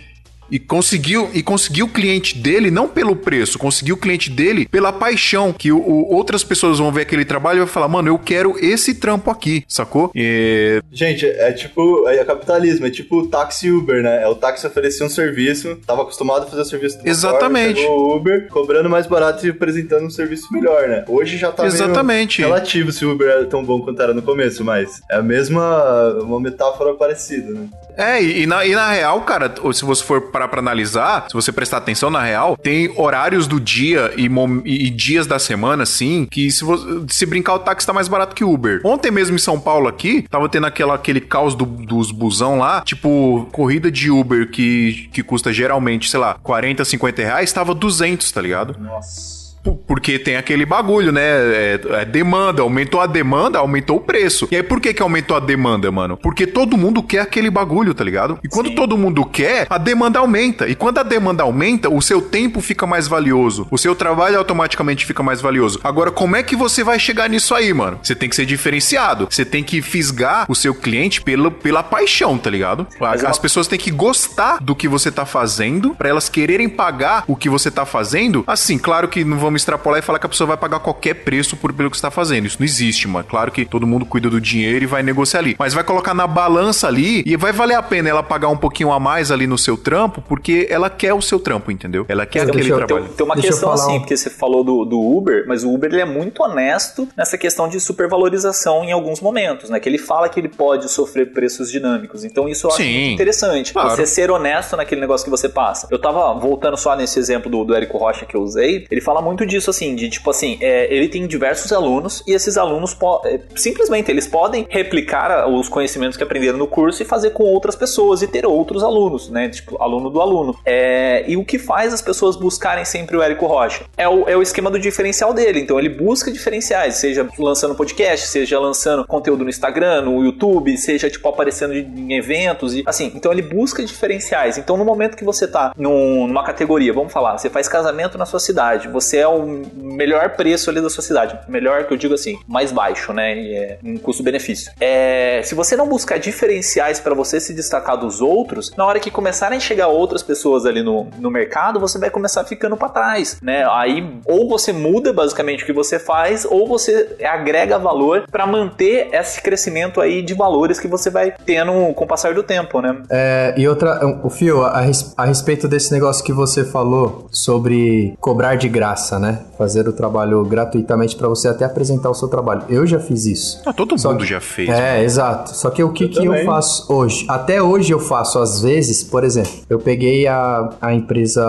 E conseguiu, e conseguiu o cliente dele não pelo preço, conseguiu o cliente dele pela paixão. Que o, o, outras pessoas vão ver aquele trabalho e vão falar, mano, eu quero esse trampo aqui, sacou? E... Gente, é tipo. É capitalismo, é tipo o táxi Uber, né? É o táxi oferecer um serviço, tava acostumado a fazer o serviço do Exatamente. Forma, o Uber, cobrando mais barato e apresentando um serviço melhor, né? Hoje já tá Exatamente. relativo se o Uber era tão bom quanto era no começo, mas é a mesma. uma metáfora parecida, né? É, e, na, e na real, cara, se você for parar pra analisar, se você prestar atenção na real, tem horários do dia e, e dias da semana, assim, que se, se brincar o táxi tá mais barato que Uber. Ontem mesmo em São Paulo aqui, tava tendo aquela, aquele caos do, dos busão lá, tipo, corrida de Uber que, que custa geralmente, sei lá, 40, 50 reais, tava 200, tá ligado? Nossa. Porque tem aquele bagulho, né? É, é, demanda, aumentou a demanda, aumentou o preço. E aí por que que aumentou a demanda, mano? Porque todo mundo quer aquele bagulho, tá ligado? E quando Sim. todo mundo quer, a demanda aumenta. E quando a demanda aumenta, o seu tempo fica mais valioso. O seu trabalho automaticamente fica mais valioso. Agora, como é que você vai chegar nisso aí, mano? Você tem que ser diferenciado. Você tem que fisgar o seu cliente pela, pela paixão, tá ligado? As uma... pessoas têm que gostar do que você tá fazendo para elas quererem pagar o que você tá fazendo. Assim, claro que não vamos vamos extrapolar e falar que a pessoa vai pagar qualquer preço por pelo que está fazendo. Isso não existe, mano. Claro que todo mundo cuida do dinheiro e vai negociar ali. Mas vai colocar na balança ali e vai valer a pena ela pagar um pouquinho a mais ali no seu trampo, porque ela quer o seu trampo, entendeu? Ela quer Então, aquele eu- trabalho. Tem, tem uma Deixa questão assim, um- porque você falou do, do Uber, mas o Uber ele é muito honesto nessa questão de supervalorização em alguns momentos, né? Que ele fala que ele pode sofrer preços dinâmicos. Então isso eu acho Sim, muito interessante. claro. Você ser honesto naquele negócio que você passa. Eu tava voltando só nesse exemplo do, do Érico Rocha que eu usei, ele fala muito disso assim, de tipo assim, é, ele tem diversos alunos e esses alunos é, simplesmente eles podem replicar os conhecimentos que aprenderam no curso e fazer com outras pessoas e ter outros alunos, né? Tipo, aluno do aluno. É, e o que faz as pessoas buscarem sempre o Érico Rocha? É o, é o esquema do diferencial dele. Então ele busca diferenciais, seja lançando podcast, seja lançando conteúdo no Instagram, no YouTube, seja tipo aparecendo em eventos e assim. Então ele busca diferenciais. Então no momento que você tá num- numa categoria, vamos falar, você faz casamento na sua cidade, você é o melhor preço ali da sua cidade, melhor que eu digo assim, mais baixo, né? E é um custo-benefício. É, se você não buscar diferenciais para você se destacar dos outros, na hora que começarem a chegar outras pessoas ali no, no mercado, você vai começar ficando para trás, né? Aí ou você muda basicamente o que você faz, ou você agrega valor para manter esse crescimento aí de valores que você vai tendo com o passar do tempo, né? É, e outra, o Fio, a, a respeito desse negócio que você falou sobre cobrar de graça, né? Fazer o trabalho gratuitamente pra você até apresentar o seu trabalho. Eu já fiz isso. Ah, todo Só mundo que- já fez. É, exato. Só que o que, Eu que eu faço hoje? Até hoje eu faço, às vezes, por exemplo, eu peguei a, a empresa,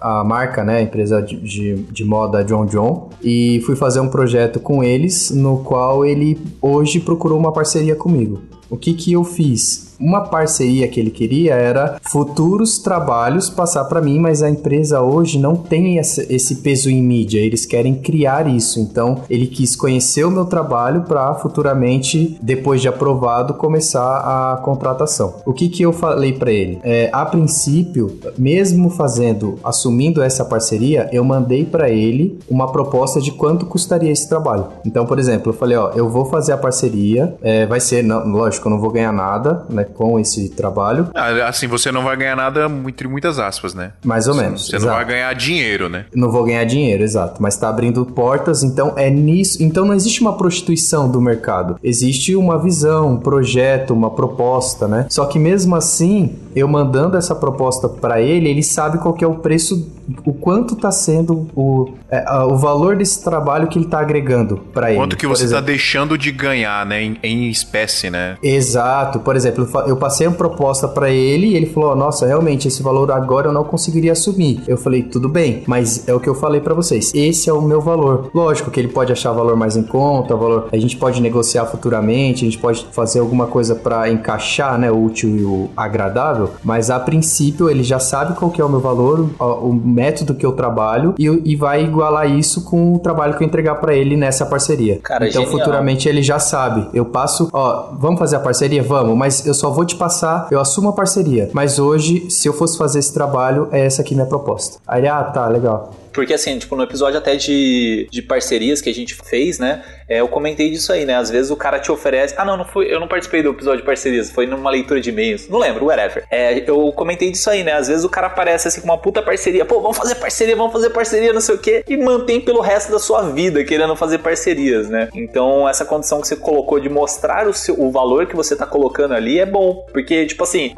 a marca, né? A empresa de, de, de moda John John e fui fazer um projeto com eles, no qual ele hoje procurou uma parceria comigo. O que que eu fiz? Uma parceria que ele queria era futuros trabalhos passar para mim, mas a empresa hoje não tem esse peso em mídia. Eles querem criar isso. Então, ele quis conhecer o meu trabalho para futuramente, depois de aprovado, começar a contratação. O que que eu falei para ele? É, a princípio, mesmo fazendo, assumindo essa parceria, eu mandei para ele uma proposta de quanto custaria esse trabalho. Então, por exemplo, eu falei, ó, eu vou fazer a parceria, é, vai ser, não, lógico, eu não vou ganhar nada, né, com esse trabalho, Ah, assim, você não vai ganhar nada, entre muitas aspas, né? mais ou Você- menos. Você não exato. vai ganhar dinheiro, né? Não vou ganhar dinheiro, exato. Mas tá abrindo portas, então é nisso. Então não existe uma prostituição do mercado. Existe uma visão, um projeto, uma proposta, né? Só que mesmo assim, eu mandando essa proposta pra ele, ele sabe qual que é o preço, o quanto tá sendo o, é, o valor desse trabalho que ele tá agregando pra ele. Quanto que você tá exemplo. deixando de ganhar, né? Em, em espécie, né? Exato. Por exemplo, eu passei uma proposta pra ele e ele falou: "Nossa, realmente esse valor agora eu não conseguiria assumir". Eu falei: "Tudo bem, mas é o que eu falei pra vocês. Esse é o meu valor. Lógico que ele pode achar valor mais em conta, valor. A gente pode negociar futuramente, a gente pode fazer alguma coisa pra encaixar, né, o útil e o agradável, mas a princípio ele já sabe qual que é o meu valor, o, o método que eu trabalho e, e vai igualar isso com o trabalho que eu entregar pra ele nessa parceria. Cara, então genial. futuramente ele já sabe. Eu passo, ó, vamos fazer a parceria? Vamos, mas eu só vou te passar, eu assumo a parceria. Mas hoje, se eu fosse fazer esse trabalho, é essa aqui minha proposta. Aí ele, ah, tá, legal. Porque assim, tipo, no episódio até de, de parcerias que a gente fez, né? é, eu comentei disso aí, né? Às vezes o cara te oferece. Ah, não, não eu não participei do episódio de parcerias, foi numa leitura de e-mails. Não lembro, whatever. É, eu comentei disso aí, né? Às vezes o cara aparece assim com uma puta parceria. Pô, vamos fazer parceria, vamos fazer parceria, não sei o quê. E mantém pelo resto da sua vida querendo fazer parcerias, né? Então, essa condição que você colocou de mostrar o, seu, o valor que você tá colocando ali é bom. Porque, tipo assim,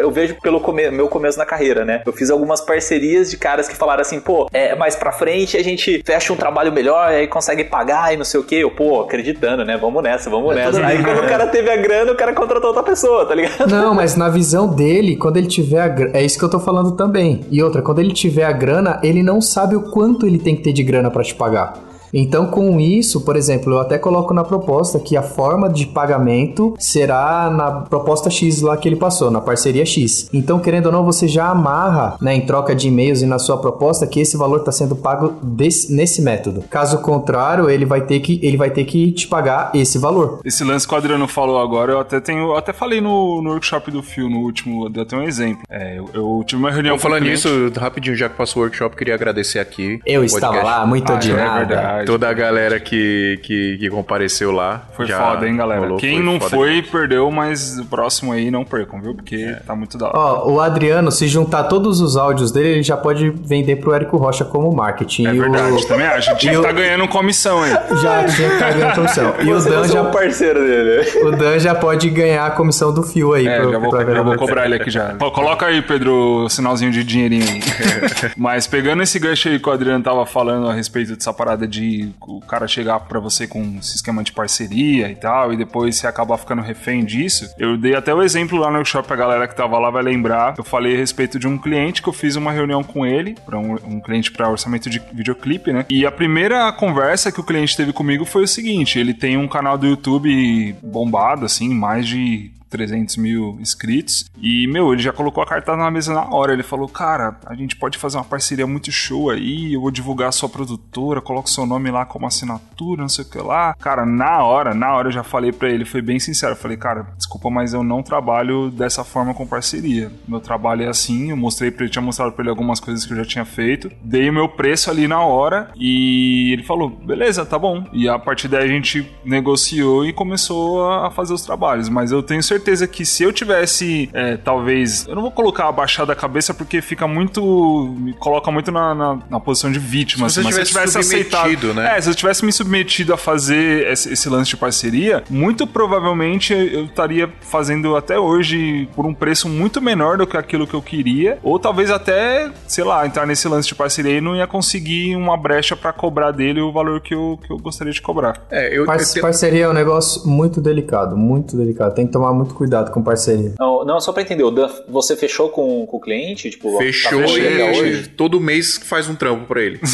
eu vejo pelo come, meu começo na carreira, né? Eu fiz algumas parcerias de caras que falaram assim, pô, é, mais pra frente a gente fecha um trabalho melhor, aí consegue pagar e não sei o quê. Eu, pô, acreditando, né? Vamos nessa, vamos nessa. Aí quando o cara teve a grana, o cara contratou outra pessoa, tá ligado? Não, mas na visão dele, quando ele tiver a grana, é isso que eu tô falando também. E outra, quando ele tiver a grana, ele não sabe o quanto ele tem que ter de grana pra te pagar. Então, com isso, por exemplo, eu até coloco na proposta que a forma de pagamento será na proposta X lá que ele passou, na parceria X. Então, querendo ou não, você já amarra, né, em troca de e-mails e na sua proposta que esse valor está sendo pago desse- nesse método. Caso contrário, ele vai ter que ele vai ter que te pagar esse valor. Esse lance que o Adriano falou agora, eu até tenho. Eu até falei no, no workshop do Fio, no último, deu até um exemplo. É, eu, eu tive uma reunião Então, falando nisso, rapidinho, já que passou o workshop, queria agradecer aqui. Eu estava podcast. lá, muito Ah, de é nada. verdade. Toda a galera que, que, que compareceu lá. Foi foda, hein, galera? rolou, Quem foi não foi, perdeu, mas o próximo aí não percam, viu? Porque tá muito da hora. Ó, o Adriano, se juntar todos os áudios dele, ele já pode vender pro Érico Rocha como marketing. É E o- verdade, também acho. Tinha que o- tá ganhando comissão aí. Já tinha que estar ganhando comissão. E o Dan, é já, parceiro dele. o Dan já pode ganhar a comissão do fio aí. É, pro- já vou, pro já vou cobrar ele aqui já. Pô, coloca aí, Pedro, o sinalzinho de dinheirinho aí. Mas pegando esse gancho aí que o Adriano tava falando a respeito dessa parada de o cara chegar pra você com esse esquema de parceria e tal, e depois você acabar ficando refém disso, eu dei até o exemplo lá no workshop, a galera que tava lá vai lembrar. Eu falei a respeito de um cliente que eu fiz uma reunião com ele, para um, um cliente para orçamento de videoclipe, né? E a primeira conversa que o cliente teve comigo foi o seguinte: ele tem um canal do YouTube bombado, assim, mais de 300 mil inscritos. E, meu, ele já colocou a carta na mesa na hora. Ele falou: Cara, a gente pode fazer uma parceria muito show aí. Eu vou divulgar a sua produtora, coloco seu nome lá como assinatura, não sei o que lá. Cara, na hora, na hora eu já falei pra ele, foi bem sincero. Eu falei: Cara, desculpa, mas eu não trabalho dessa forma com parceria. Meu trabalho é assim. Eu mostrei pra ele, tinha mostrado pra ele algumas coisas que eu já tinha feito. Dei o meu preço ali na hora e ele falou: Beleza, tá bom. E a partir daí a gente negociou e começou a fazer os trabalhos. Mas eu tenho certeza que se eu tivesse, é, talvez. Eu não vou colocar abaixado a cabeça porque fica muito. me coloca muito na, na, na posição de vítima. Se assim, mas se eu tivesse aceitado. né? É, se eu tivesse me submetido a fazer esse, esse lance de parceria, muito provavelmente eu estaria fazendo até hoje por um preço muito menor do que aquilo que eu queria. Ou talvez até, sei lá, entrar nesse lance de parceria e não ia conseguir uma brecha pra cobrar dele o valor que eu, que eu gostaria de cobrar. É, eu, eu Par- tenho- Parceria é um negócio muito delicado, muito delicado. Tem que tomar muito cuidado com parceria. Não, não, só pra entender, o Dan, você fechou com, com o cliente? Tipo, Fechou tá fechando até e hoje? todo mês faz um trampo pra ele.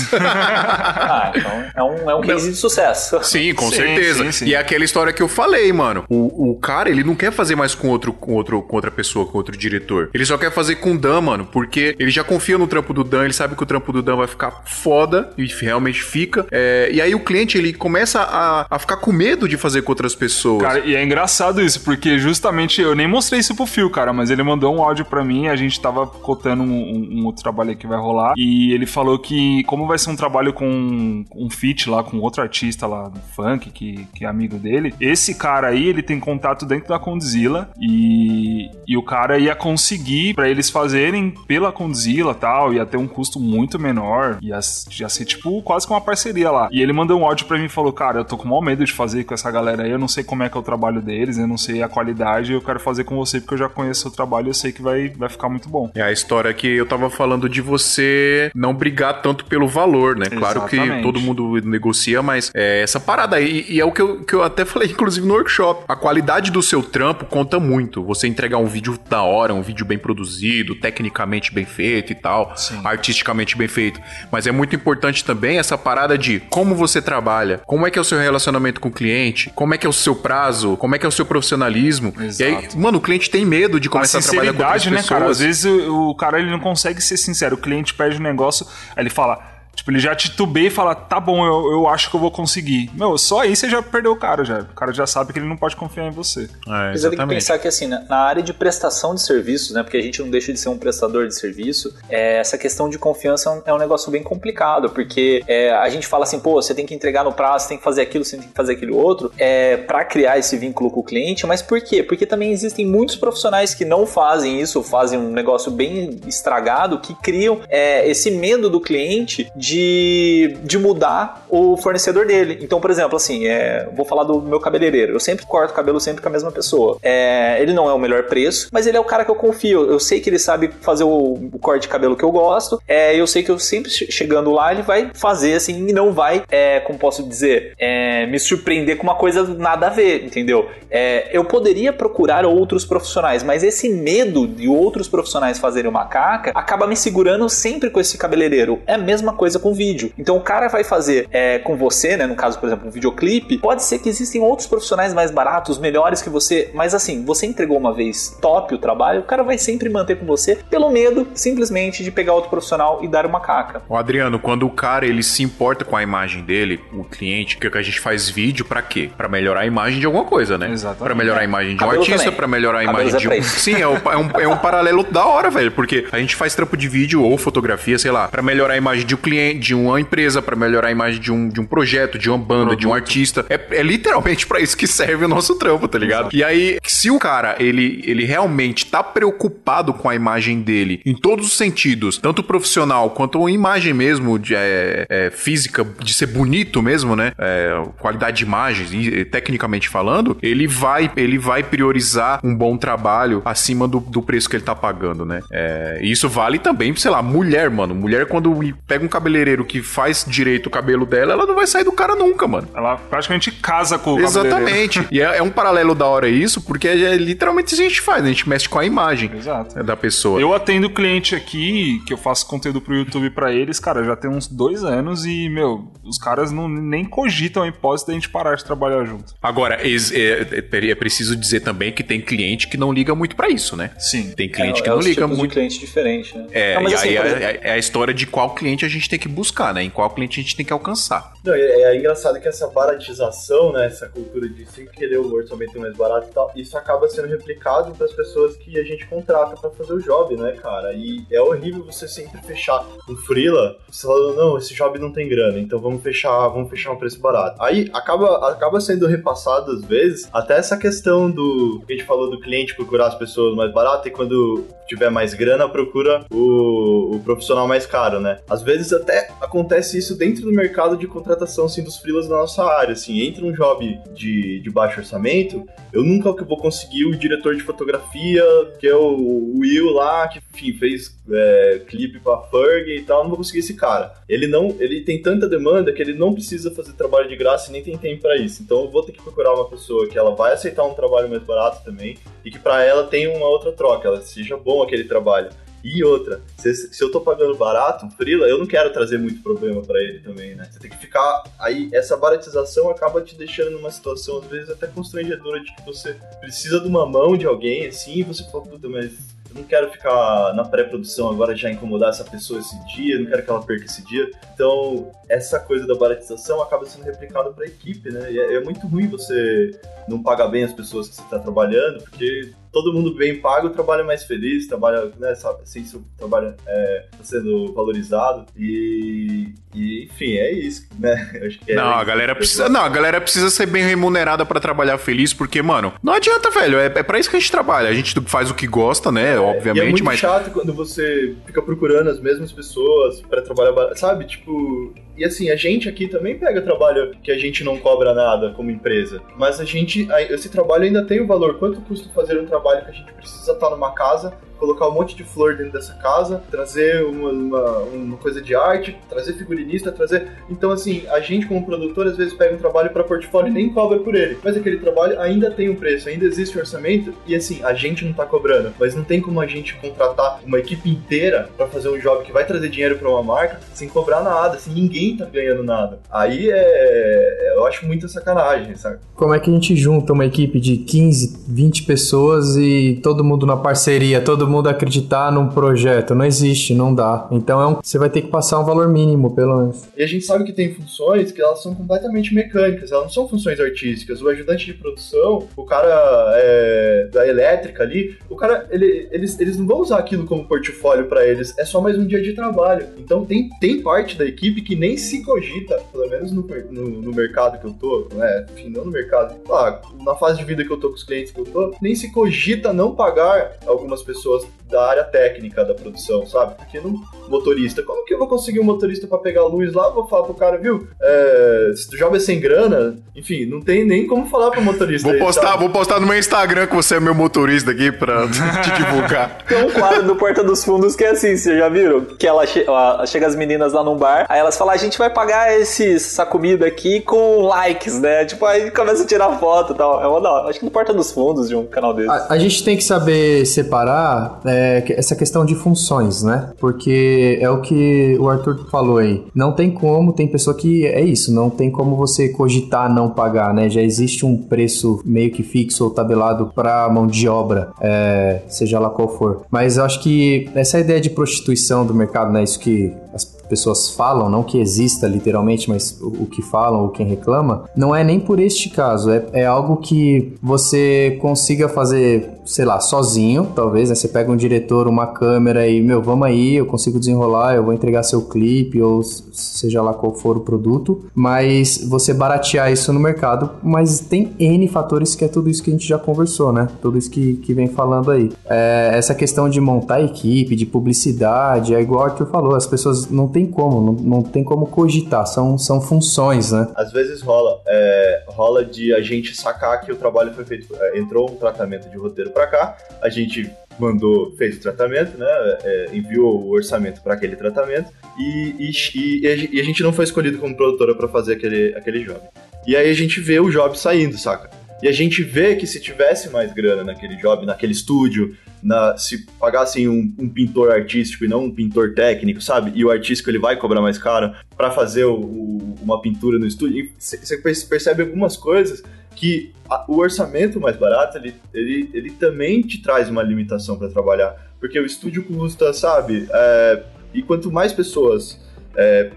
Ah, então é um, é um case de sucesso. Sim, com Sim, certeza. sim, sim. E é aquela história que eu falei, mano. O, o cara, ele não quer fazer mais com outro, com outro, com outra pessoa, com outro diretor. Ele só quer fazer com o Dan, mano, porque ele já confia no trampo do Dan, ele sabe que o trampo do Dan vai ficar foda e realmente fica. É, e aí o cliente, ele começa a, a ficar com medo de fazer com outras pessoas. Cara, e é engraçado isso, porque justamente eu nem mostrei isso pro Fio, cara, mas ele mandou um áudio pra mim, a gente tava cotando um, um- um outro trabalho que vai rolar, e ele falou que, como vai ser um trabalho com um feat lá, com outro artista lá do funk, que, que é amigo dele, esse cara aí, ele tem contato dentro da Condzilla, e, e o cara ia conseguir pra eles fazerem pela Condzilla tal, ia ter um custo muito menor, ia, ia ser tipo quase que uma parceria lá. E ele mandou um áudio pra mim e falou: Cara, eu tô com maior medo de fazer com essa galera aí, eu não sei como é que é o trabalho deles, eu não sei a qualidade, eu quero fazer com você porque eu já conheço o trabalho e eu sei que vai, vai ficar muito bom. É a história que eu tava falando de você não brigar tanto pelo valor, né? Claro que Exatamente. todo mundo negocia, mas é essa parada aí, e é o que eu, que eu até falei, inclusive, no workshop. A qualidade do seu trampo conta muito. Você entregar um vídeo da hora, um vídeo bem produzido, tecnicamente bem feito e tal, Sim. artisticamente bem feito. Mas é muito importante também essa parada de como você trabalha, como é que é o seu relacionamento com o cliente, como é que é o seu prazo, como é que é o seu profissionalismo. E aí, Exato. mano, o cliente tem medo de A começar a trabalhar com outras sinceridade, né, cara? pessoas. Às vezes o, o cara ele não consegue ser sincero. O cliente pede um negócio, aí ele fala. Tipo, ele já titubeia e fala, tá bom, eu, eu acho que eu vou conseguir. Meu, só aí você já perdeu o cara, já. O cara já sabe que ele não pode confiar em você. É, Mas tem que pensar que assim, na na área de prestação de serviços, né? Porque a gente não deixa de ser um prestador de serviço, é, essa questão de confiança é um, é um negócio bem complicado, porque é, a gente fala assim, pô, você tem que entregar no prazo, você tem que fazer aquilo, você tem que fazer aquilo outro, é, para criar esse vínculo com o cliente, mas por quê? Porque também existem muitos profissionais que não fazem isso, fazem um negócio bem estragado, que criam é, esse medo do cliente de, de mudar o fornecedor dele. Então, por exemplo, assim, é, vou falar do meu cabeleireiro. Eu sempre corto o cabelo sempre com a mesma pessoa. É, ele não é o melhor preço, mas ele é o cara que eu confio. Eu sei que ele sabe fazer o, o corte de cabelo que eu gosto. É, eu sei que eu sempre che- chegando lá, ele vai fazer assim e não vai, é, como posso dizer, é, me surpreender com uma coisa nada a ver, entendeu? É, eu poderia procurar outros profissionais, mas esse medo de outros profissionais fazerem uma caca acaba me segurando sempre com esse cabeleireiro. É a mesma coisa com vídeo. Então o cara vai fazer é, com você, né? No caso, por exemplo, um videoclipe. Pode ser que existem outros profissionais mais baratos, melhores que você, mas assim, você entregou uma vez top o trabalho, o cara vai sempre manter com você pelo medo simplesmente de pegar outro profissional e dar uma caca. O Adriano, quando o cara ele se importa com a imagem dele, o cliente, que a gente faz vídeo pra quê? Pra melhorar a imagem de alguma coisa, né? Exatamente. Pra melhorar a imagem de um Cabelo artista, também. pra melhorar a Cabelos imagem é de um. Sim, é, um- é um, é um paralelo da hora, velho, porque a gente faz trampo de vídeo ou fotografia, sei lá, pra melhorar a imagem de um cliente, de uma empresa, para melhorar a imagem de um, de um projeto, de uma banda, de um artista. É, é literalmente para isso que serve o nosso trampo, tá ligado? E aí, se o cara, ele, ele realmente tá preocupado com a imagem dele, em todos os sentidos, tanto profissional quanto a imagem mesmo, de, é, é, física, de ser bonito mesmo, né? É, qualidade de imagens, e, tecnicamente falando, ele vai, ele vai priorizar um bom trabalho acima do, do preço que ele tá pagando, né? É, isso vale também, sei lá, mulher, mano. Mulher, quando pega um cabeleireiro que faz direito o cabelo dela, ela não vai sair do cara nunca, mano. Ela praticamente casa com o Exatamente. e é, é, um paralelo da hora isso, porque é, é literalmente isso que a gente faz, a gente mexe com a imagem Exato. da pessoa. Eu atendo cliente aqui, que eu faço conteúdo pro YouTube para eles, cara, já tem uns dois anos e, meu, os caras não, nem cogitam a hipótese da gente parar de trabalhar junto. Agora, é, é, é preciso dizer também que tem cliente que não liga muito para isso, né? Sim. Tem cliente é, que não liga muito. De cliente diferente, né? É, não, e assim, aí é, é, a história de qual cliente a gente tem que buscar, né? Em qual cliente a gente tem que alcançar. Não, é, é engraçado que essa baratização, né? Essa cultura de sempre querer o orçamento mais barato e tal, isso acaba sendo replicado para as pessoas que a gente contrata para fazer o job, né, cara? E é horrível você sempre fechar um freela, você falando, não, esse job não tem grana, então vamos fechar, vamos fechar um preço barato. Aí acaba, acaba sendo repassado às vezes até essa questão do que a gente falou do cliente procurar as pessoas mais barato e quando tiver mais grana procura o, o profissional mais caro, né? Às vezes até acontece isso dentro do mercado de contratação assim dos freelas da nossa área, assim, entra um job de, de baixo orçamento, eu nunca vou conseguir o diretor de fotografia, que é o Will lá, que enfim, fez é, clipe pra Ferg e tal, não vou conseguir esse cara. Ele não, ele tem tanta demanda que ele não precisa fazer trabalho de graça e nem tem tempo para isso. Então eu vou ter que procurar uma pessoa que ela vai aceitar um trabalho mais barato também e que para ela tem uma outra troca, ela seja bom aquele trabalho. E outra, se, se eu tô pagando barato, um freela, eu não quero trazer muito problema para ele também, né? Você tem que ficar. Aí, essa baratização acaba te deixando numa situação, às vezes, até constrangedora de que você precisa de uma mão de alguém, assim, e você fala, puta, mas eu não quero ficar na pré-produção agora já incomodar essa pessoa esse dia, não quero que ela perca esse dia. Então, essa coisa da baratização acaba sendo replicada para a equipe, né? E é, é, muito ruim você não pagar bem as pessoas que você está trabalhando, porque todo mundo bem pago trabalha mais feliz, trabalha, né, sabe, assim, seu trabalho é, tá sendo valorizado e, e, enfim, é isso, né? É não, a galera precisa, não, a galera precisa ser bem remunerada para trabalhar feliz, porque, mano, não adianta, velho, é, é para isso que a gente trabalha, a gente faz o que gosta, né, é, obviamente, é muito mas... chato quando você fica procurando as mesmas pessoas para trabalhar, sabe, tipo, e assim, a gente aqui também pega trabalho que a gente não cobra nada como empresa. Mas a gente, esse trabalho ainda tem o valor. Quanto custa fazer um trabalho que a gente precisa estar numa casa colocar um monte de flor dentro dessa casa, trazer uma, uma, uma, coisa de arte, trazer figurinista, trazer. Então, assim, a gente, como produtor, às vezes pega um trabalho para portfólio e nem cobra por ele. Mas aquele trabalho ainda tem um preço, ainda existe um orçamento e, assim, a gente não tá cobrando. Mas não tem como a gente contratar uma equipe inteira para fazer um job que vai trazer dinheiro para uma marca sem cobrar nada, assim, ninguém tá ganhando nada. Aí é. Eu acho muita sacanagem, sabe? Como é que a gente junta uma equipe de 15, 20 pessoas e todo mundo na parceria, todo mundo acreditar num projeto. Não existe, não dá. Então é um, você vai ter que passar um valor mínimo, pelo menos. E a gente sabe que tem funções que elas são completamente mecânicas, elas não são funções artísticas. O ajudante de produção, o cara é, da elétrica ali, o cara, ele, eles, eles não vão usar aquilo como portfólio para eles, é só mais um dia de trabalho. Então tem, tem parte da equipe que nem se cogita, pelo menos no, no, no mercado que eu tô, né? Enfim, não no mercado, ah, na fase de vida que eu tô com os clientes que eu tô, nem se cogita não pagar algumas pessoas chicos da área técnica da produção, sabe? Porque não motorista, como que eu vou conseguir um motorista para pegar a luz lá? Vou falar pro cara, viu? É, se tu joga sem grana, enfim, não tem nem como falar pro motorista. Vou postar, vou postar no meu Instagram que você é meu motorista aqui pra te divulgar. Tem um quadro do Porta dos Fundos que é assim, vocês já viram? Que ela che chega as meninas lá num bar, aí elas falam, a gente vai pagar esse, essa comida aqui com likes, né? Tipo, aí começa a tirar foto e tal. É uma da Acho que no Porta dos Fundos de um canal desse. A, a gente tem que saber separar essa questão de funções, né? Porque é o que o Arthur falou aí. Não tem como, tem pessoa que é isso, não tem como você cogitar não pagar, né? Já existe um preço meio que fixo ou tabelado para mão de obra, é, seja lá qual for. Mas eu acho que essa ideia de prostituição do mercado, né? Isso que as pessoas falam, não que exista literalmente, mas o, o que falam ou quem reclama, não é nem por este caso, é, é algo que você consiga fazer sei lá, sozinho, talvez, né? Você pega um diretor, uma câmera e, meu, vamos aí, eu consigo desenrolar, eu vou entregar seu clipe, ou seja lá qual for o produto, mas você baratear isso no mercado, mas tem N fatores que é tudo isso que a gente já conversou, né? Tudo isso que, que vem falando aí. É, essa questão de montar equipe, de publicidade, é igual o Arthur falou, as pessoas não tem como, não, não tem como cogitar, são, são funções, né? Às vezes rola, é, rola de a gente sacar que o trabalho foi feito, é, entrou um tratamento de roteiro para cá, a gente mandou, fez o tratamento, né? É, enviou o orçamento para aquele tratamento e, e, e, a gente não foi escolhido como produtora para fazer aquele, aquele job. E aí a gente vê o job saindo, saca? E a gente vê que se tivesse mais grana naquele job, naquele estúdio, na, se pagassem um, um, pintor artístico e não um pintor técnico, sabe? E o artístico ele vai cobrar mais caro para fazer o, o, uma pintura no estúdio. Você percebe algumas coisas que a, o orçamento mais barato ele, ele, ele também te traz uma limitação para trabalhar, porque o estúdio custa, sabe? É, e quanto mais pessoas é,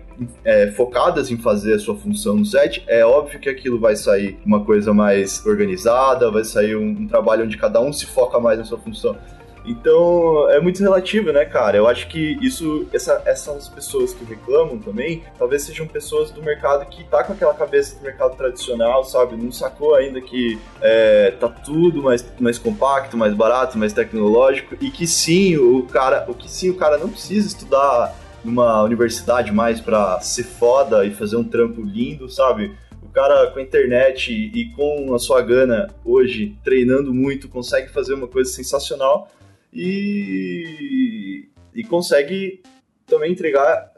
é, focadas em fazer a sua função no set, é óbvio que aquilo vai sair uma coisa mais organizada, vai sair um, um trabalho onde cada um se foca mais na sua função. Então é muito relativo, né, cara? Eu acho que isso, essa, essas pessoas que reclamam também, talvez sejam pessoas do mercado que tá com aquela cabeça do mercado tradicional, sabe? Não sacou ainda que é, tá tudo mais, mais compacto, mais barato, mais tecnológico e que sim, o cara, o que sim, o cara não precisa estudar numa universidade mais para ser foda e fazer um trampo lindo, sabe? O cara com a internet e com a sua gana hoje, treinando muito, consegue fazer uma coisa sensacional e, e consegue também entregar.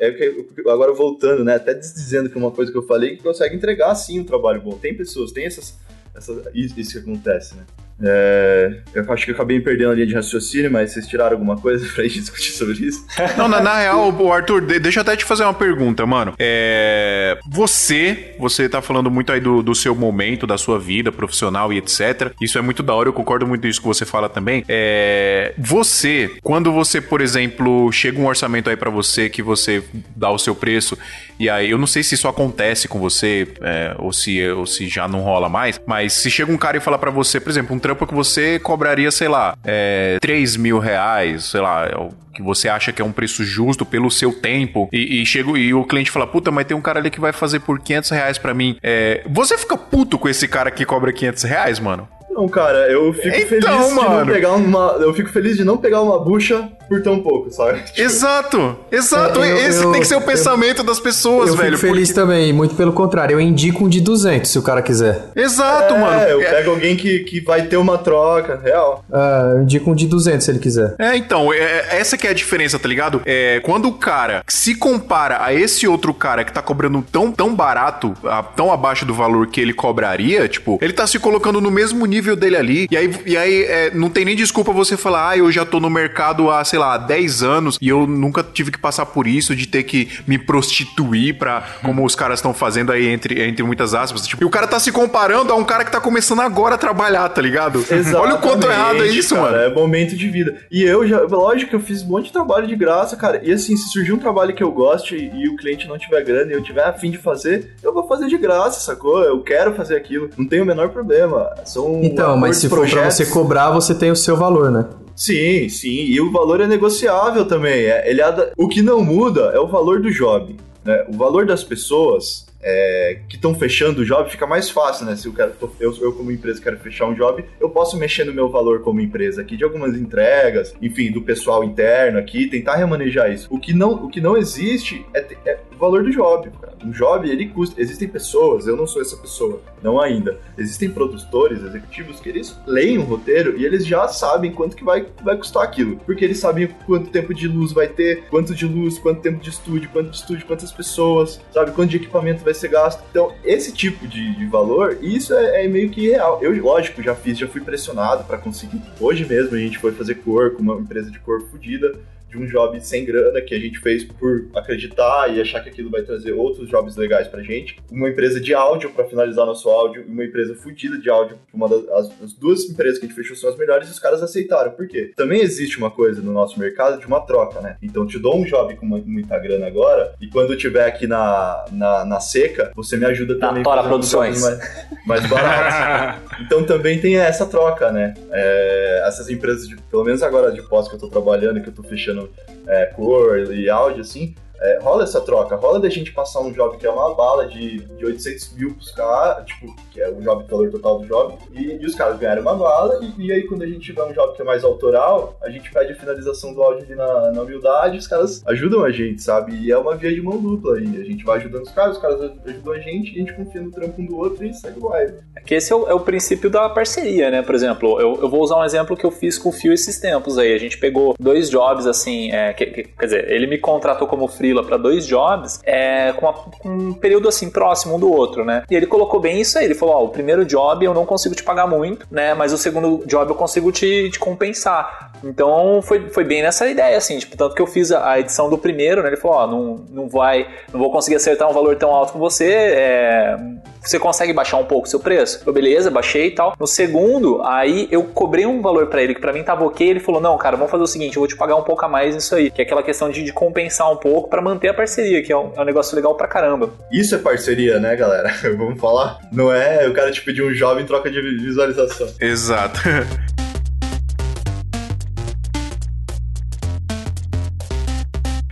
É agora voltando, né? Até dizendo que uma coisa que eu falei, que consegue entregar sim um trabalho bom. Tem pessoas, tem essas, essas isso que acontece, né? É, eu acho que eu acabei perdendo a linha de raciocínio, mas vocês tiraram alguma coisa pra gente discutir sobre isso? Não, na, na real, Arthur, deixa eu até te fazer uma pergunta, mano. É, você, você tá falando muito aí do, do seu momento, da sua vida profissional e etc. Isso é muito da hora, eu concordo muito isso que você fala também. É, você, quando você, por exemplo, chega um orçamento aí para você que você dá o seu preço, e aí eu não sei se isso acontece com você, é, ou, se, ou se já não rola mais, mas se chega um cara e fala para você, por exemplo, um trampo que você cobraria, sei lá, é, 3 mil reais, sei lá, é que você acha que é um preço justo pelo seu tempo, e, e chega e o cliente fala, puta, mas tem um cara ali que vai fazer por 500 reais pra mim. É, você fica puto com esse cara que cobra 500 reais, mano? Não, cara, eu fico então, feliz mano. de não pegar uma. Eu fico feliz de não pegar uma bucha por tão pouco, sabe? Tipo... Exato! Exato! É, eu, Esse eu, tem que ser o pensamento das pessoas, eu velho. Eu fico feliz porque... também, muito pelo contrário. Eu indico um de 200 se o cara quiser. Exato, é, mano. eu pego alguém que, que vai ter uma troca, real. É, eu indico um de 200 se ele quiser. É, então, é, é, essa que é a diferença, tá ligado? É, quando o cara se compara a esse outro cara que tá cobrando tão, tão barato, tão abaixo do valor que ele cobraria, tipo, ele tá se colocando no mesmo nível dele ali, e aí aí, e aí é, não tem nem desculpa você falar, ah, eu já tô no mercado há, sei lá, 10 anos e eu nunca tive que passar por isso, de ter que me prostituir pra, como os caras estão fazendo aí entre, entre muitas aspas. Tipo, e o cara tá se comparando a um cara que tá começando agora a trabalhar, tá ligado? Exatamente, Olha o quanto errado é isso, cara, mano. É momento de vida. E eu já, lógico que eu fiz um monte de trabalho de graça, cara. E assim, se surgir um trabalho que eu goste e, e o cliente não tiver grana e eu tiver afim de fazer, eu vou fazer de graça, sacou? Eu quero fazer aquilo. Não tem o menor problema. São então, mas se for pra você cobrar, você tem o seu valor, né? Sim, sim. E o valor é negociável também. É, ele é, o que não muda é o valor do job. Né? O valor das pessoas é, que estão fechando o job fica mais fácil, né? Se eu, quero, eu, eu, como empresa, quero fechar um job, eu posso mexer no meu valor como empresa aqui, de algumas entregas, enfim, do pessoal interno aqui, tentar remanejar isso. O que não, o que não existe é, é o valor do job. Cara. Um job, ele custa. Existem pessoas, eu não sou essa pessoa, não ainda. Existem produtores, executivos que eles leem um roteiro e eles já sabem quanto que vai, vai custar aquilo. Porque eles sabem quanto tempo de luz vai ter, quanto de luz, quanto tempo de estúdio, quanto de estúdio, quantas pessoas, sabe? Quanto de equipamento vai ser gasto. Então, esse tipo de, de valor, isso é, é, meio que real. Eu, lógico, já fiz, já fui pressionado para conseguir. Hoje mesmo a gente foi fazer cor com uma empresa de cor fodida de um job sem grana que a gente fez por acreditar e achar que aquilo vai trazer outros jobs legais pra gente. Uma empresa de áudio para finalizar nosso áudio, uma empresa fodida de áudio, uma das as, as, duas empresas que a gente fechou são as melhores e os caras aceitaram. Por quê? Também existe uma coisa no nosso mercado de uma troca, né? Então te dou um job com uma, muita grana agora e quando eu tiver aqui na, na, na seca, você me ajuda também a fazer produções mais, mais baratos. então também tem essa troca, né? É, essas empresas, de, pelo menos agora de pós que eu tô trabalhando, que eu tô fechando é, cor e áudio, assim, é, rola essa troca, rola da gente passar um job que é uma bala de, de 800 mil pros caras, tipo, que é o job, valor total do job, e, e os caras ganharam uma bala, e, e, aí quando a gente tiver um job que é mais autoral, a gente pede a finalização do áudio ali na, na humildade, os caras ajudam a gente, sabe? E é uma via de mão dupla aí, a gente vai ajudando os caras, os caras ajudam a gente, e a gente confia no trampo um do outro e segue o baile. É que esse é o, é o, princípio da parceria, né? Por exemplo, eu, eu vou usar um exemplo que eu fiz com o Fio esses tempos aí, a gente pegou dois jobs, assim, é, que, que, quer dizer, ele me contratou como freela para dois jobs, é, com, com, um período assim próximo um do outro, né? E ele colocou bem isso aí. Ele falou: Ó, o primeiro job eu não consigo te pagar muito, né? Mas o segundo job eu consigo te, te compensar. Então foi, foi bem nessa ideia, assim, tipo, tanto que eu fiz a, a edição do primeiro, né? Ele falou: Ó, não, não vai, não vou conseguir acertar um valor tão alto com você, é, você consegue baixar um pouco o seu preço? Eu, beleza, baixei e tal. No segundo, aí eu cobrei um valor para ele que para mim tava ok. Ele falou: Não, cara, vamos fazer o seguinte, eu vou te pagar um pouco a mais nisso aí, que é aquela questão de, de compensar um pouco para manter a parceria, que é um, é um, negócio legal pra caramba. Isso é parceria, né, galera? vamos falar? Não é o cara te pedir um job em troca de visualização. Exato.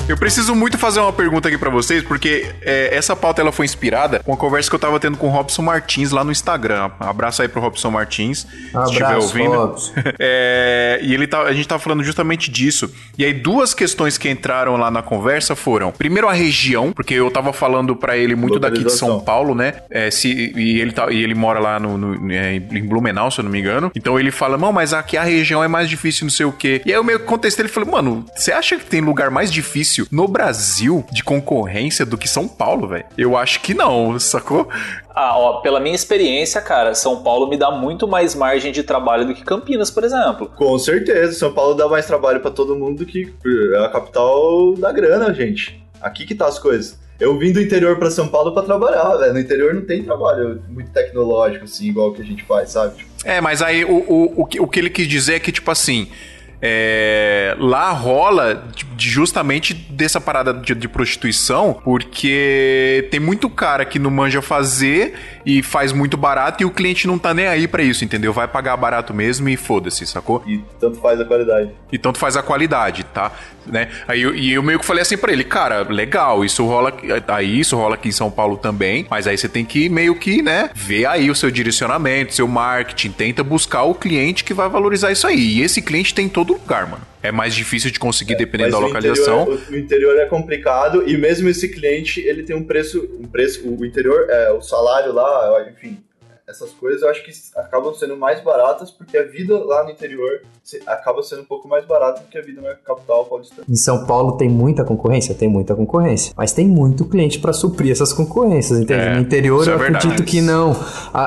Eu preciso muito fazer uma pergunta aqui para vocês, porque é, essa pauta ela foi inspirada com a conversa que eu tava tendo com o Robson Martins lá no Instagram. Abraço aí pro Robson Martins, abraço, se estiver ouvindo. É, e ele tá, a gente tava falando justamente disso. E aí duas questões que entraram lá na conversa foram: primeiro a região, porque eu tava falando para ele muito daqui de São Paulo, né? É, se, e ele tá, e ele mora lá no, no é, em Blumenau, se eu não me engano. Então ele fala: "Não, mas aqui a região é mais difícil, não sei o quê". E aí eu meio que contestei, ele falou: "Mano, você acha que tem lugar mais difícil difícil no Brasil de concorrência do que São Paulo, velho? Eu acho que não, sacou? Ah, ó, pela minha experiência, cara, São Paulo me dá muito mais margem de trabalho do que Campinas, por exemplo. Com certeza, São Paulo dá mais trabalho para todo mundo do que é a capital da grana, gente. Aqui que tá as coisas. Eu vim do interior para São Paulo para trabalhar, velho. No interior não tem trabalho muito tecnológico, assim, igual que a gente faz, sabe? É, mas aí o, o, o, que, o que ele quis dizer é que, tipo assim, é, lá rola justamente dessa parada de, de, prostituição, porque tem muito cara que não manja fazer e faz muito barato e o cliente não tá nem aí para isso, entendeu? Vai pagar barato mesmo e foda-se, sacou? E tanto faz a qualidade. E tanto faz a qualidade, tá? Né? Aí eu, e eu meio que falei assim para ele, cara, legal, isso rola aí, isso rola aqui em São Paulo também, mas aí você tem que meio que, né, ver aí o seu direcionamento, seu marketing, tenta buscar o cliente que vai valorizar isso aí. E esse cliente tem em todo lugar, mano. É mais difícil de conseguir é, dependendo da localização. Interior, o, o, interior é complicado e mesmo esse cliente, ele tem um preço, um preço, o interior, é, o salário lá, enfim, essas coisas eu acho que acabam sendo mais baratas porque a vida lá no interior acaba sendo um pouco mais barata do que a vida na capital paulista. Em São Paulo tem muita concorrência? Tem muita concorrência. Mas tem muito cliente para suprir essas concorrências, entende? É, no interior eu é acredito que não.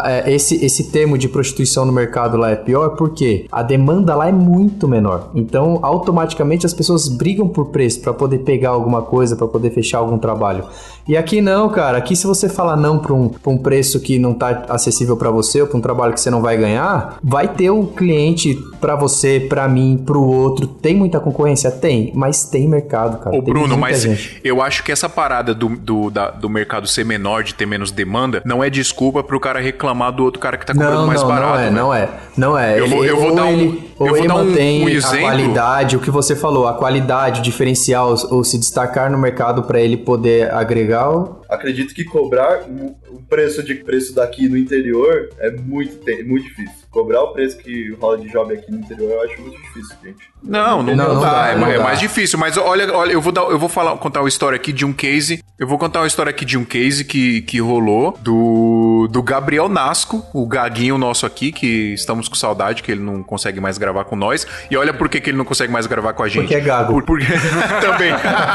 É, esse, esse termo de prostituição no mercado lá é pior porque a demanda lá é muito menor. Então, automaticamente as pessoas brigam por preço para poder pegar alguma coisa, para poder fechar algum trabalho. E aqui não, cara. Aqui se você falar não para um, um preço que não tá acessível para você ou para um trabalho que você não vai ganhar, vai ter um cliente para você, para mim, para o outro. Tem muita concorrência? Tem, mas tem mercado, cara. Ô, Bruno, mas gente. eu acho que essa parada do, do, da, do mercado ser menor, de ter menos demanda, não é desculpa pro cara reclamar do outro cara que tá cobrando não, mais não, barato. Não é, né? não é. Não é. Eu ele, vou, eu vou dar um, ele, ou ele mantém um, um a qualidade, o que você falou, a qualidade, diferencial ou se destacar no mercado para ele poder agregar. Acredito que cobrar o preço de preço daqui no interior é muito, muito difícil cobrar o preço que rola de job aqui no interior, eu acho muito difícil, gente. Não, não, não, não dá, dá, é, não é dá. mais difícil. Mas olha, olha, eu vou dar, eu vou falar, contar uma história aqui de um case. Eu vou contar uma história aqui de um case que, que rolou do, do Gabriel Nasco, o gaguinho nosso aqui, que estamos com saudade, que ele não consegue mais gravar com nós. E olha por que, que ele não consegue mais gravar com a gente. Porque é gago. Por, porque, também.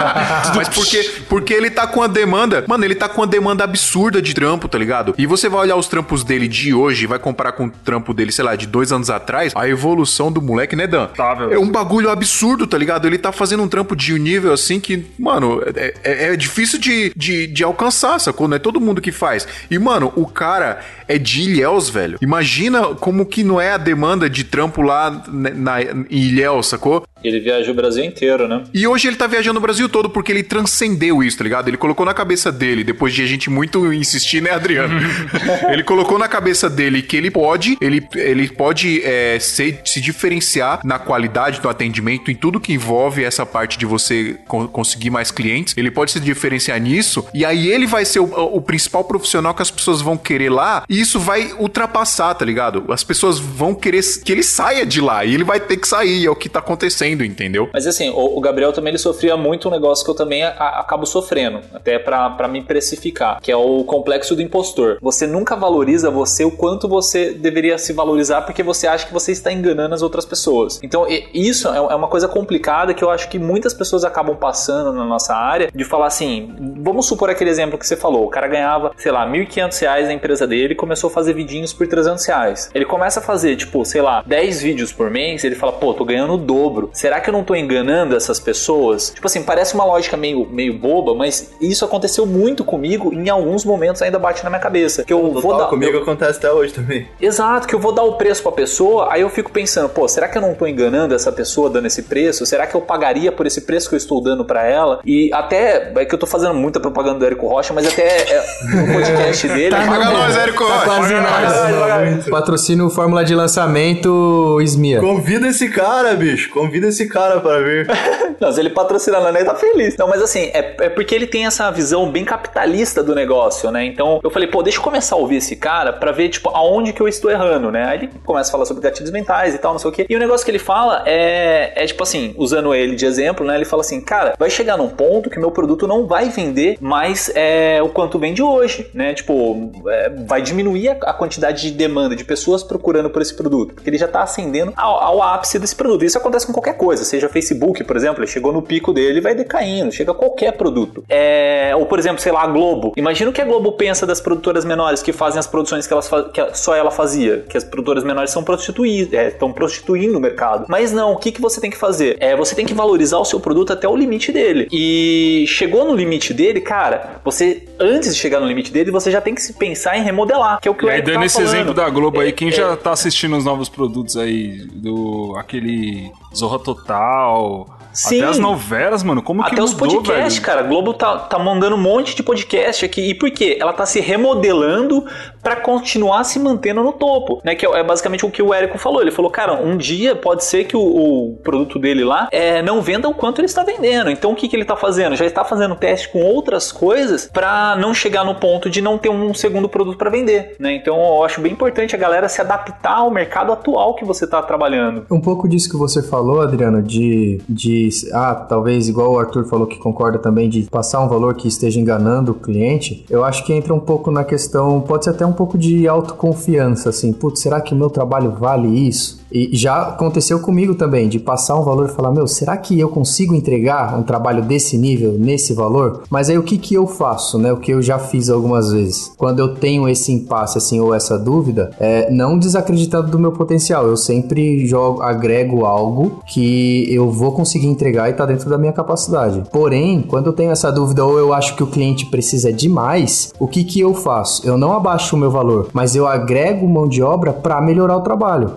mas porque, porque ele tá com a demanda. Mano, mano, ele tá com uma demanda absurda de trampo, tá ligado? E você vai olhar os trampos dele de hoje, vai comparar com o trampo dele, sei lá, de dois anos atrás, a evolução do moleque, né, Dan? Tá, velho. É um bagulho absurdo, tá ligado? Ele tá fazendo um trampo de um nível assim que, mano, é, é- é difícil de, de, de alcançar, sacou? Não é todo mundo que faz. E, mano, o cara é de Ilhéus, velho. Imagina como que não é a demanda de trampo lá na, na, em Ilhéus, sacou? Ele viaja o Brasil inteiro, né? E hoje ele tá viajando o Brasil todo porque ele transcendeu isso, tá ligado? Ele colocou na cabeça dele, depois de a gente muito insistir, né, Adriano? ele colocou na cabeça dele que ele pode, ele, ele pode é, ser- se diferenciar na qualidade do atendimento, em tudo que envolve essa parte de você co- conseguir mais clientes. Ele pode se diferenciar nisso, e aí ele vai ser o, o principal profissional que as pessoas vão querer lá, e isso vai ultrapassar, tá ligado? As pessoas vão querer que ele saia de lá, e ele vai ter que sair, é o que tá acontecendo, entendeu? Mas assim, o, o Gabriel também ele sofria muito um negócio que eu também a- a- acabo sofrendo, até pra me precificar, que é o complexo do impostor. Você nunca valoriza você o quanto você deveria se valorizar porque você acha que você está enganando as outras pessoas. Então, e- isso é é uma coisa complicada que eu acho que muitas pessoas acabam passando na nossa área de falar assim, vamos supor aquele exemplo que você falou, o cara ganhava, sei lá, 1.500 reais na empresa dele e começou a fazer vidinhos por 300 reais. Ele começa a fazer, tipo, sei lá, 10 vídeos por mês, ele fala, pô, tô ganhando o dobro. Será que eu não tô enganando essas pessoas? Tipo assim, parece uma lógica meio, meio boba, mas isso aconteceu muito comigo e em alguns momentos ainda bate na minha cabeça. Que eu vou Total, dar. comigo eu- acontece até hoje também. Exato, que eu vou dar o preço pra pessoa, aí eu fico pensando, pô, será que eu não tô enganando essa pessoa dando esse preço? Será que eu pagaria por esse preço que eu estou dando pra ela? E até, é que eu tô fazendo muita propaganda do Érico Rocha, mas até é, no podcast dele... Paga nós, Érico Tá Rocha. quase nada. Patrocínio Fórmula de Lançamento Esmia. Convida esse cara, bicho. Convida esse cara pra vir. Não, se ele patrocinar lá, ele tá feliz. Não, mas assim, é, é porque ele tem essa visão bem capitalista do negócio, né? Então eu falei, pô, deixa eu começar a ouvir esse cara pra ver, tipo, aonde que eu estou errando, né? Aí ele começa a falar sobre gatilhos mentais e tal, não sei o quê. E o negócio que ele fala é, é tipo assim, usando ele de exemplo, né? Ele fala assim, cara, vai chegar num ponto que meu produto não vai vender mais é, o quanto vende hoje, né? Tipo, é, vai diminuir a, a quantidade de demanda de pessoas procurando por esse produto, porque ele já tá ascendendo ao, ao ápice desse produto. Isso acontece com qualquer coisa, seja Facebook, por exemplo, ele chegou no pico dele e vai decaindo, chega a qualquer produto. É, ou, por exemplo, sei lá, a Globo. Imagina o que a Globo pensa das produtoras menores que fazem as produções que, elas que só ela fazia, que as produtoras menores são prostituídas, estão prostituindo o mercado. Mas não, o que, que você tem que fazer? É, você tem que valorizar o seu produto até o limite dele. E chegou no limite dele, cara, você, antes de chegar no limite dele, você já tem que se pensar em remodelar, que é o que E o aí, Eric dando tava esse falando. exemplo da Globo aí, quem É, já tá assistindo os novos produtos aí, do aquele Zorra Total, Sim. até as novelas, mano, como que Até os mudou, podcasts, velho? cara. A Globo tá, tá mandando um monte de podcast aqui. E por quê? Ela tá se remodelando pra continuar se mantendo no topo, né? Que é é basicamente o que o Érico falou. Ele falou, cara, um dia pode ser que o, o produto dele lá é, não venda o quanto ele está vendendo. Então o que, que ele tá fazendo? Já está fazendo teste com outras coisas pra não chegar no ponto de não ter um segundo produto pra vender, né? Então eu acho bem importante a galera se adaptar ao mercado atual que você tá trabalhando. Um pouco disso que você falou, Adriano, de, de. Ah, talvez igual o Arthur falou que concorda também, de passar um valor que esteja enganando o cliente. Eu acho que entra um pouco na questão, pode ser até um pouco de autoconfiança, assim. Putz, será que o meu trabalho vale isso? E já aconteceu comigo também, de passar um valor e falar, meu, será que eu consigo entregar um trabalho desse nível, nesse valor? Mas aí o que que eu faço, né? O que eu já fiz algumas vezes. Quando eu tenho esse impasse, assim, ou essa dúvida, é não desacreditando do meu potencial. Eu sempre jogo, agrego algo que eu vou conseguir entregar e tá dentro da minha capacidade. Porém, quando eu tenho essa dúvida ou eu acho que o cliente precisa demais, o que que eu faço? Eu não abaixo o meu valor, mas eu agrego mão de obra para melhorar o trabalho.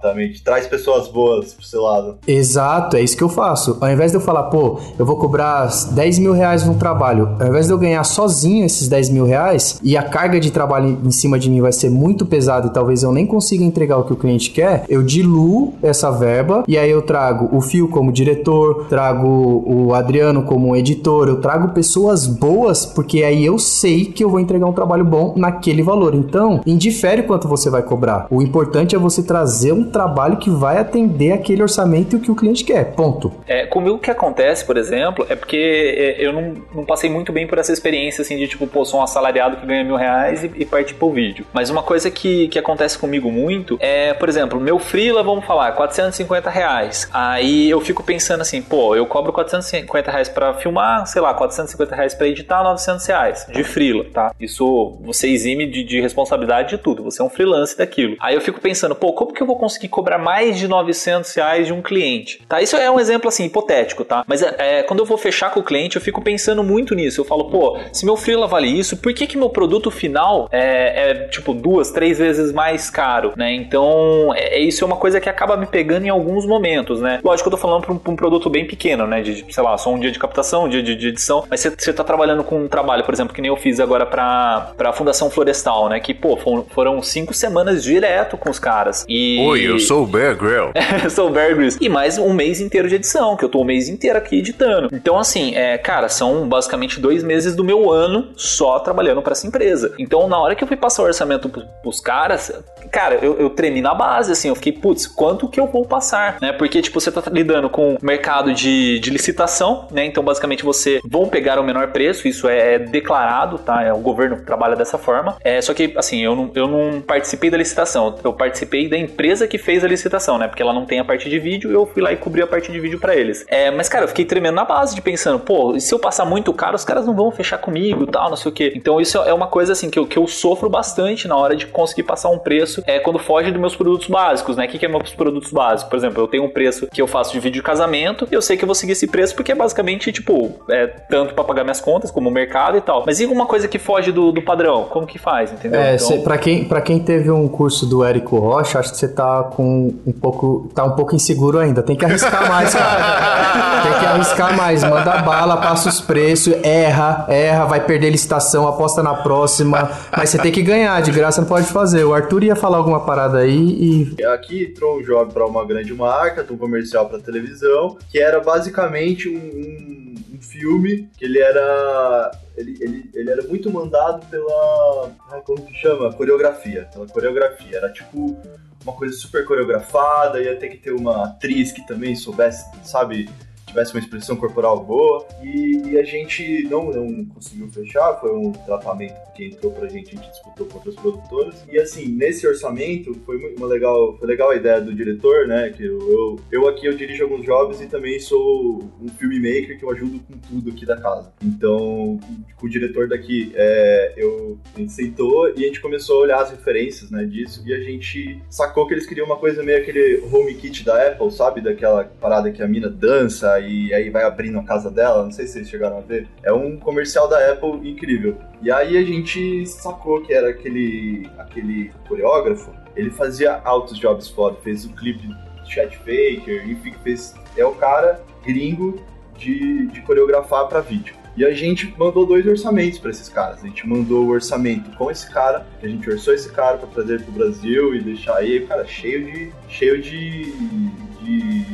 Exatamente. Traz pessoas boas pro seu lado. Exato, é isso que eu faço. Ao invés de eu falar, pô, eu vou cobrar 10 mil reais num trabalho, ao invés de eu ganhar sozinho esses 10 mil reais e a carga de trabalho em cima de mim vai ser muito pesada e talvez eu nem consiga entregar o que o cliente quer, eu diluo essa verba e aí eu trago o Fio como diretor, trago o Adriano como editor, eu trago pessoas boas porque aí eu sei que eu vou entregar um trabalho bom naquele valor. Então, indifere quanto você vai cobrar. O importante é você trazer um trabalho que vai atender aquele orçamento e o que o cliente quer. Ponto. É, comigo o que acontece, por exemplo, é porque é, eu não, não passei muito bem por essa experiência assim de tipo, pô, sou um assalariado que ganha mil reais e, e parte pro vídeo. Mas uma coisa que, que acontece comigo muito é, por exemplo, meu freela, vamos falar, 450 reais. Aí eu fico pensando assim, pô, eu cobro 450 reais pra filmar, sei lá, 450 reais pra editar, 900 reais de freela, tá? Isso você exime de, de responsabilidade de tudo, você é um freelance daquilo. Aí eu fico pensando, pô, como que eu vou conseguir cobrar mais de 900 reais de um cliente? Tá? Isso é um exemplo assim, hipotético, tá? Mas é, é, quando eu vou fechar com o cliente, eu fico pensando muito nisso. Eu falo, pô, se meu freela vale isso, por que que meu produto final é, é tipo duas, três vezes mais caro, né? Então, é, é, isso é uma coisa que acaba me pegando em alguns momentos, né? Lógico que eu tô falando pra um, um produto bem pequeno, né? De, sei lá, só um dia de captação, um dia de, de edição, mas você, você tá trabalhando com um trabalho, por exemplo, que nem eu fiz agora pra, pra Fundação Florestal, né? Que, pô, foram cinco semanas direto com os caras. E... Oi, eu sou o Bear Grylls. eu sou o Bear Grylls. E mais um mês inteiro de edição, que eu tô o um mês inteiro aqui editando. Então, assim, é, cara, são basicamente dois meses do meu ano só trabalhando para essa empresa. Então, na hora que eu fui passar o orçamento pros caras, cara, eu, eu tremi na base, assim, eu fiquei, putz, quanto que eu vou passar, né? Porque, tipo, você tá lidando com mercado de, de licitação, né? Então, basicamente, você vão pegar o menor preço, isso é declarado, tá? É, o governo trabalha dessa forma. É, só que, assim, eu não, eu não participei da licitação, eu participei da empresa que fez a licitação, né? Porque ela não tem a parte de vídeo, eu fui lá e cobri a parte de vídeo para eles. É, mas, cara, eu fiquei tremendo na base de pensando, pô, se eu passar muito caro, os caras não vão fechar comigo tal, não sei o quê. Então, isso é uma coisa, assim, que eu, que eu sofro bastante na hora de conseguir passar um preço é quando foge dos meus produtos básicos, né? O que, que é meus produtos básicos? Por exemplo, eu tenho um preço que eu faço de vídeo de casamento e eu sei que eu vou seguir esse preço porque é basicamente, tipo, é tanto para pagar minhas contas como o mercado e tal. Mas e uma coisa que foge do, do padrão? Como que faz, entendeu? É, então... para quem, pra quem teve um curso do Érico Rocha, acho que você tá com um pouco, tá um pouco inseguro ainda. Tem que arriscar mais, cara. Tem que arriscar mais. Manda bala, passa os preços, erra, erra, vai perder licitação, aposta na próxima. Mas você tem que ganhar, de graça não pode fazer. O Arthur ia falar alguma parada aí e. Aqui entrou um job para uma grande marca, um comercial para televisão, que era basicamente um, um, um filme que ele era ele, ele, ele era muito mandado pela. como que chama? Coreografia. Pela coreografia. Era tipo uma coisa super coreografada, ia ter que ter uma atriz que também soubesse, sabe, tivesse uma expressão corporal boa. E, e, a gente não, não conseguiu fechar, foi um tratamento que entrou pra gente, a gente disputou com outras produtoras. E assim, nesse orçamento, foi uma legal, foi legal a ideia do diretor, né? Que eu, eu, eu aqui eu dirijo alguns jobs e também sou um filmmaker que eu ajudo com tudo aqui da casa. Então, com o diretor daqui, é, eu, a gente sentou e a gente começou a olhar as referências né, disso e a gente sacou que eles queriam uma coisa meio aquele home kit da Apple, sabe? Daquela parada que a mina dança e aí vai abrindo a casa dela, não sei se vocês chegaram a ver. É um comercial da Apple incrível. E aí a gente sacou que era aquele, aquele coreógrafo, ele fazia altos jobs foda, fez o clipe de Chat Faker, enfim, fez. É o cara gringo de, de coreografar para vídeo. E a gente mandou dois orçamentos para esses caras. A gente mandou o orçamento com esse cara, a gente orçou esse cara para trazer pro Brasil e deixar aí, cara, cheio de cheio de, de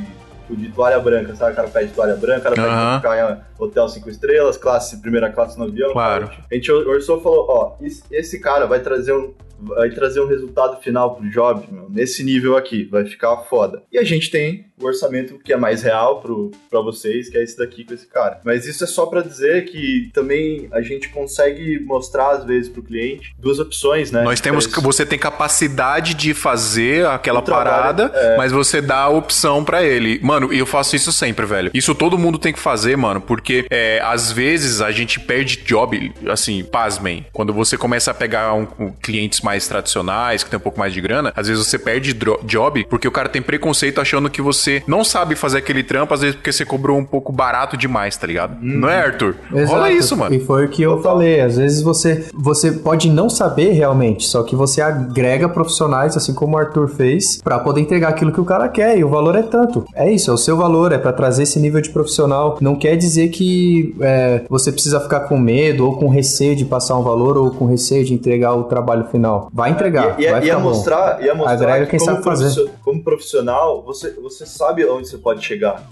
tipo, de toalha branca, sabe? O cara pede toalha branca, o cara pede pra ficar em hotel cinco estrelas, classe, primeira classe no avião. Claro. A gente orçou e falou, ó, esse cara vai trazer um, vai trazer um resultado final pro job, meu, nesse nível aqui, vai ficar foda. E a gente tem o orçamento que é mais real pro, pra vocês, que é esse daqui com esse cara. Mas isso é só para dizer que também a gente consegue mostrar, às vezes, pro cliente duas opções, né? Nós temos que você tem capacidade de fazer aquela parada, é... mas você dá a opção para ele. Mano, e eu faço isso sempre, velho. Isso todo mundo tem que fazer, mano, porque é, às vezes a gente perde job, assim, pasmem. Quando você começa a pegar um, um, clientes mais tradicionais, que tem um pouco mais de grana, às vezes você perde job porque o cara tem preconceito achando que você não sabe fazer aquele trampo, às vezes porque você cobrou um pouco barato demais, tá ligado? Hum. Não é, Arthur? Exato. Rola isso, mano. E foi o que eu falei. Às vezes você, você pode não saber realmente, só que você agrega profissionais, assim como o Arthur fez, para poder entregar aquilo que o cara quer. E o valor é tanto. É isso, é o seu valor, é para trazer esse nível de profissional. Não quer dizer que é, você precisa ficar com medo ou com receio de passar um valor ou com receio de entregar o trabalho final. Vai entregar. É, ia, vai ia, mostrar, ia mostrar Agrega quem sabe fazer. Como profissional, você, você sabe onde você pode chegar,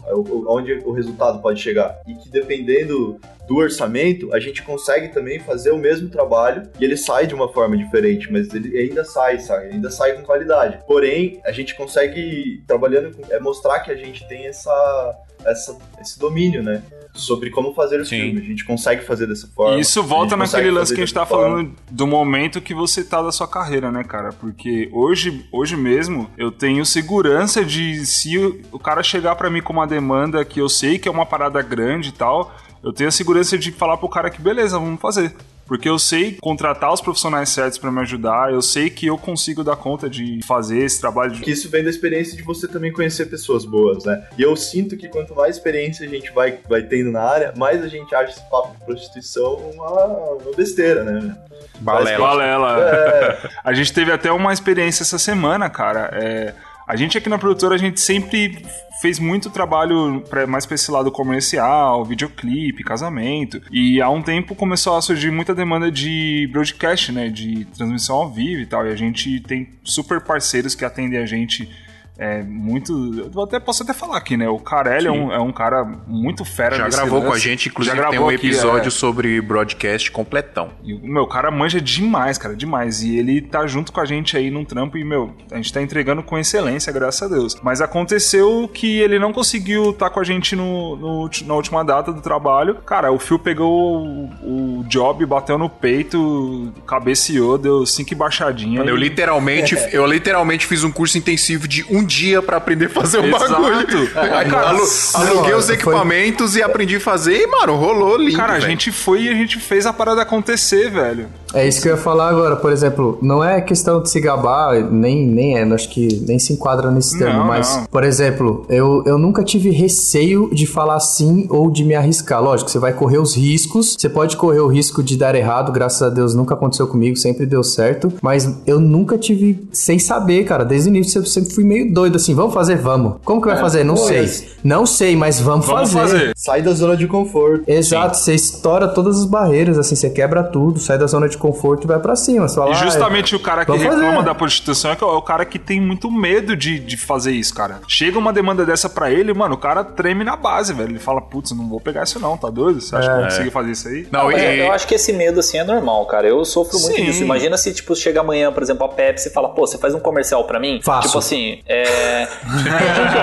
onde o resultado pode chegar. E que dependendo do orçamento, a gente consegue também fazer o mesmo trabalho e ele sai de uma forma diferente, mas ele ainda sai, sabe? Ainda sai com qualidade. Porém, a gente consegue, trabalhando, com, é mostrar que a gente tem essa, essa, esse domínio, né? Sobre como fazer o Sim. filme. A gente consegue fazer dessa forma. E isso volta naquele lance que a gente tá forma. falando do momento que você tá da sua carreira, né, cara? Porque hoje, hoje mesmo eu tenho segurança de se o- o cara chegar pra mim com uma demanda que eu sei que é uma parada grande e tal, eu tenho a segurança de falar pro cara que beleza, vamos fazer. Porque eu sei contratar os profissionais certos pra me ajudar, eu sei que eu consigo dar conta de fazer esse trabalho de que isso vem da experiência de você também conhecer pessoas boas, né? E eu sinto que quanto mais experiência a gente vai, vai tendo na área, mais a gente acha esse papo de prostituição uma, uma besteira, né? Balela. Balela. É, A gente teve até uma experiência essa semana, cara. É, a gente aqui na produtora, a gente sempre fez muito trabalho pra, mais pra esse lado comercial, videoclipe, casamento. E há um tempo começou a surgir muita demanda de broadcast, né? De transmissão ao vivo e tal. E a gente tem super parceiros que atendem a gente. É muito. Eu até, posso até falar aqui, né? O Carelli é um, é um cara muito fera Já gravou com a lance. gente, inclusive Já tem um aqui, episódio é. sobre broadcast completão. E o meu cara manja demais, cara, demais. E ele tá junto com a gente aí num trampo e, meu, a gente tá entregando com excelência, graças a Deus. Mas aconteceu que ele não conseguiu estar com a gente no, no na última data do trabalho. Cara, o Phil pegou o, o job, bateu no peito, cabeceou, deu cinco embaixadinhas. Mano, eu literalmente, eu literalmente fiz um curso intensivo de um dia pra aprender a fazer o Exato. bagulho. Aí, Cara, alu- aluguei os foi- equipamentos e aprendi a fazer e, mano, rolou lindo. Cara, a velho. gente foi e a gente fez a parada acontecer, velho. É isso que eu ia falar agora, por exemplo, não é questão de se gabar, nem, nem é, acho que nem se enquadra nesse termo, Não, mas, não. por exemplo, eu, eu nunca tive receio de falar sim ou de me arriscar. Lógico, você vai correr os riscos, você pode correr o risco de dar errado, graças a Deus nunca aconteceu comigo, sempre deu certo, mas eu nunca tive, sem saber, cara, desde o início eu sempre fui meio doido assim, vamos fazer? Vamos. Como que vai fazer? Não sei. Não sei, mas vamos, Vamos fazer. sai da zona de conforto. Exato, você estoura todas as barreiras, assim, você quebra tudo, sai da zona de conforto e vai pra cima. Você fala, E "Ah, justamente o cara que reclama fazer." da prostituição é que é o cara que tem muito medo de, de fazer isso, cara. Chega uma demanda dessa pra ele, mano, o cara treme na base, velho. Ele fala, putz, não vou pegar isso não, tá doido? Você acha que eu vou conseguir fazer isso aí? Não, Mas e- eu acho que esse medo, assim, é normal, cara. Eu sofro muito Sim. disso. Imagina se, tipo, chega amanhã, por exemplo, a Pepsi e fala, pô, você faz um comercial pra mim? Faço. Tipo assim, é... então,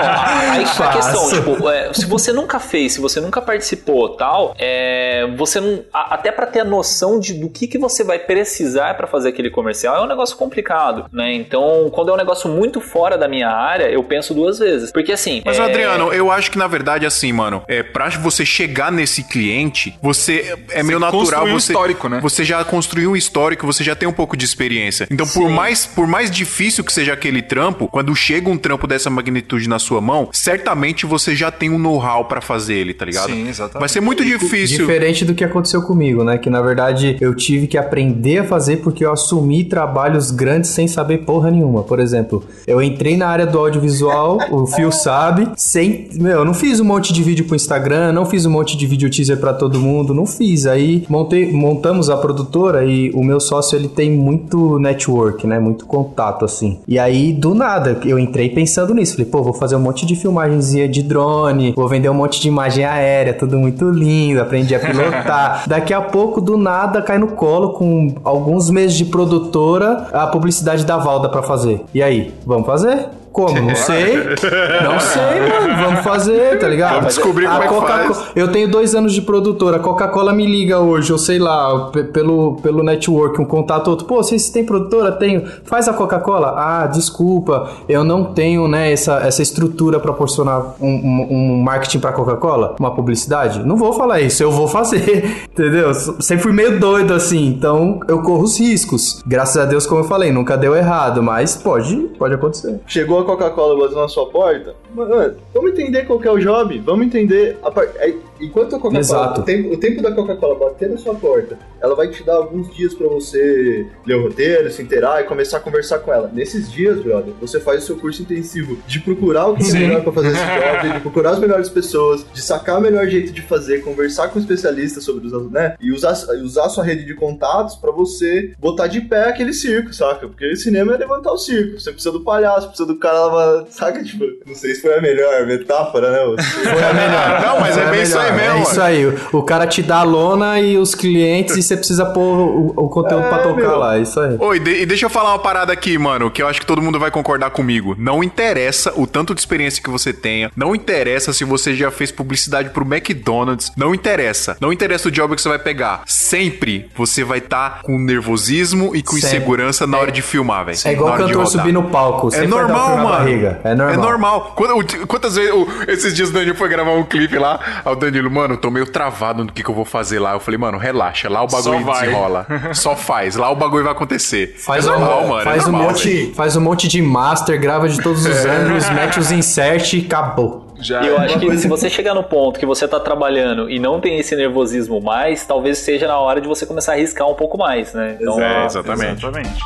aí a Faço. questão, tipo, é, se você nunca fez, se você nunca participou tal, é, você não... a- até pra ter a noção de, do que, que você vai precisar pra fazer aquele comercial, é um negócio complicado, né? Então, quando é um negócio muito fora da minha área, eu penso duas vezes. Porque, assim... Mas, é, Adriano, eu acho que na verdade, assim, mano, é, pra você chegar nesse cliente, você é meio natural um você. histórico, né? Você já construiu um histórico, você já tem um pouco de experiência. Então, por mais, por mais difícil que seja aquele trampo, quando chega um trampo dessa magnitude na sua mão, certamente você já tem um know-how pra fazer ele, tá ligado? Sim, exatamente. Vai ser muito difícil. Diferente do que aconteceu comigo, né? Que na verdade eu tive que aprender a fazer porque eu assumi trabalhos grandes sem saber porra nenhuma. Por exemplo, eu entrei na área do audiovisual, o Fio sabe, sem. Meu, eu não fiz um monte de vídeo pro Instagram, não fiz um monte de vídeo teaser pra todo mundo, não fiz. Aí montei, montamos a produtora e o meu sócio ele tem muito network, né? Muito contato assim. E aí do nada eu entrei pensando nisso. Falei, pô, vou fazer um monte de filmagenzinha de drone, vou vender um monte de imagem aérea, tudo muito lindo, aprendi a pilotar. Daqui a pouco, do nada, cai no colo com alguns meses de produtora a publicidade da Valda pra fazer. E aí, vamos fazer? Como? Não sei. Não sei, mano. Vamos fazer, tá ligado? Vamos descobrir A como é que Coca-Cola- faz. Eu tenho dois anos de produtora. A Coca-Cola me liga hoje, ou sei lá, pe- pelo, pelo network, um contato outro. Pô, vocês têm produtora? Tenho. Faz a Coca-Cola? Ah, desculpa. Eu não tenho, né, essa, essa estrutura pra proporcionar um, um, um marketing pra Coca-Cola, uma publicidade. Não vou falar isso, eu vou fazer. Entendeu? Sempre fui meio doido assim, então eu corro os riscos. Graças a Deus, como eu falei, nunca deu errado, mas pode, pode acontecer. Chegou a Coca-Cola batendo na sua porta, mano, vamos entender qual que é o job, vamos entender. A par... é, Enquanto a Coca-Cola, o tempo, o tempo da Coca-Cola bater na sua porta, ela vai te dar alguns dias pra você ler o roteiro, se inteirar e começar a conversar com ela. Nesses dias, brother, você faz o seu curso intensivo de procurar o que é melhor pra fazer esse job, de procurar as melhores pessoas, de sacar o melhor jeito de fazer, conversar com especialistas sobre os, né? E usar, usar sua rede de contatos pra você botar de pé aquele circo, saca? Porque cinema é levantar o circo. Você precisa do palhaço, precisa do cara cara. Saca, tipo, não sei se foi a melhor metáfora, né? Foi a melhor. Não, mas é a bem isso aí melhor. mesmo, É isso aí. O, cara te dá a lona e os clientes e você precisa pôr o, o conteúdo pra tocar meu. lá. É isso aí. Oi, de- e deixa eu falar uma parada aqui, mano, que eu acho que todo mundo vai concordar comigo. Não interessa o tanto de experiência que você tenha, não interessa se você já fez publicidade pro McDonald's, não interessa. Não interessa o job que você vai pegar. Sempre você vai estar com nervosismo e com Sempre. insegurança na hora de filmar, velho. É igual cantor subir no palco. É normal, mano. barriga. É normal. É normal. Quando- Quantas vezes esses dias o Danilo foi gravar um clipe lá, aí o Danilo, mano, eu tô meio travado no que, que eu vou fazer lá. Eu falei, mano, relaxa, lá o bagulho Só vai. desenrola. Só faz, lá o bagulho vai acontecer. Faz, é normal, um, mano. faz, é um normal. monte, faz um monte de master, grava de todos os ângulos, mete os insert e acabou. Já E eu é. acho que se você chegar no ponto que você tá trabalhando e não tem esse nervosismo mais, talvez seja na hora de você começar a arriscar um pouco mais, né? Então, É, exatamente. Exatamente.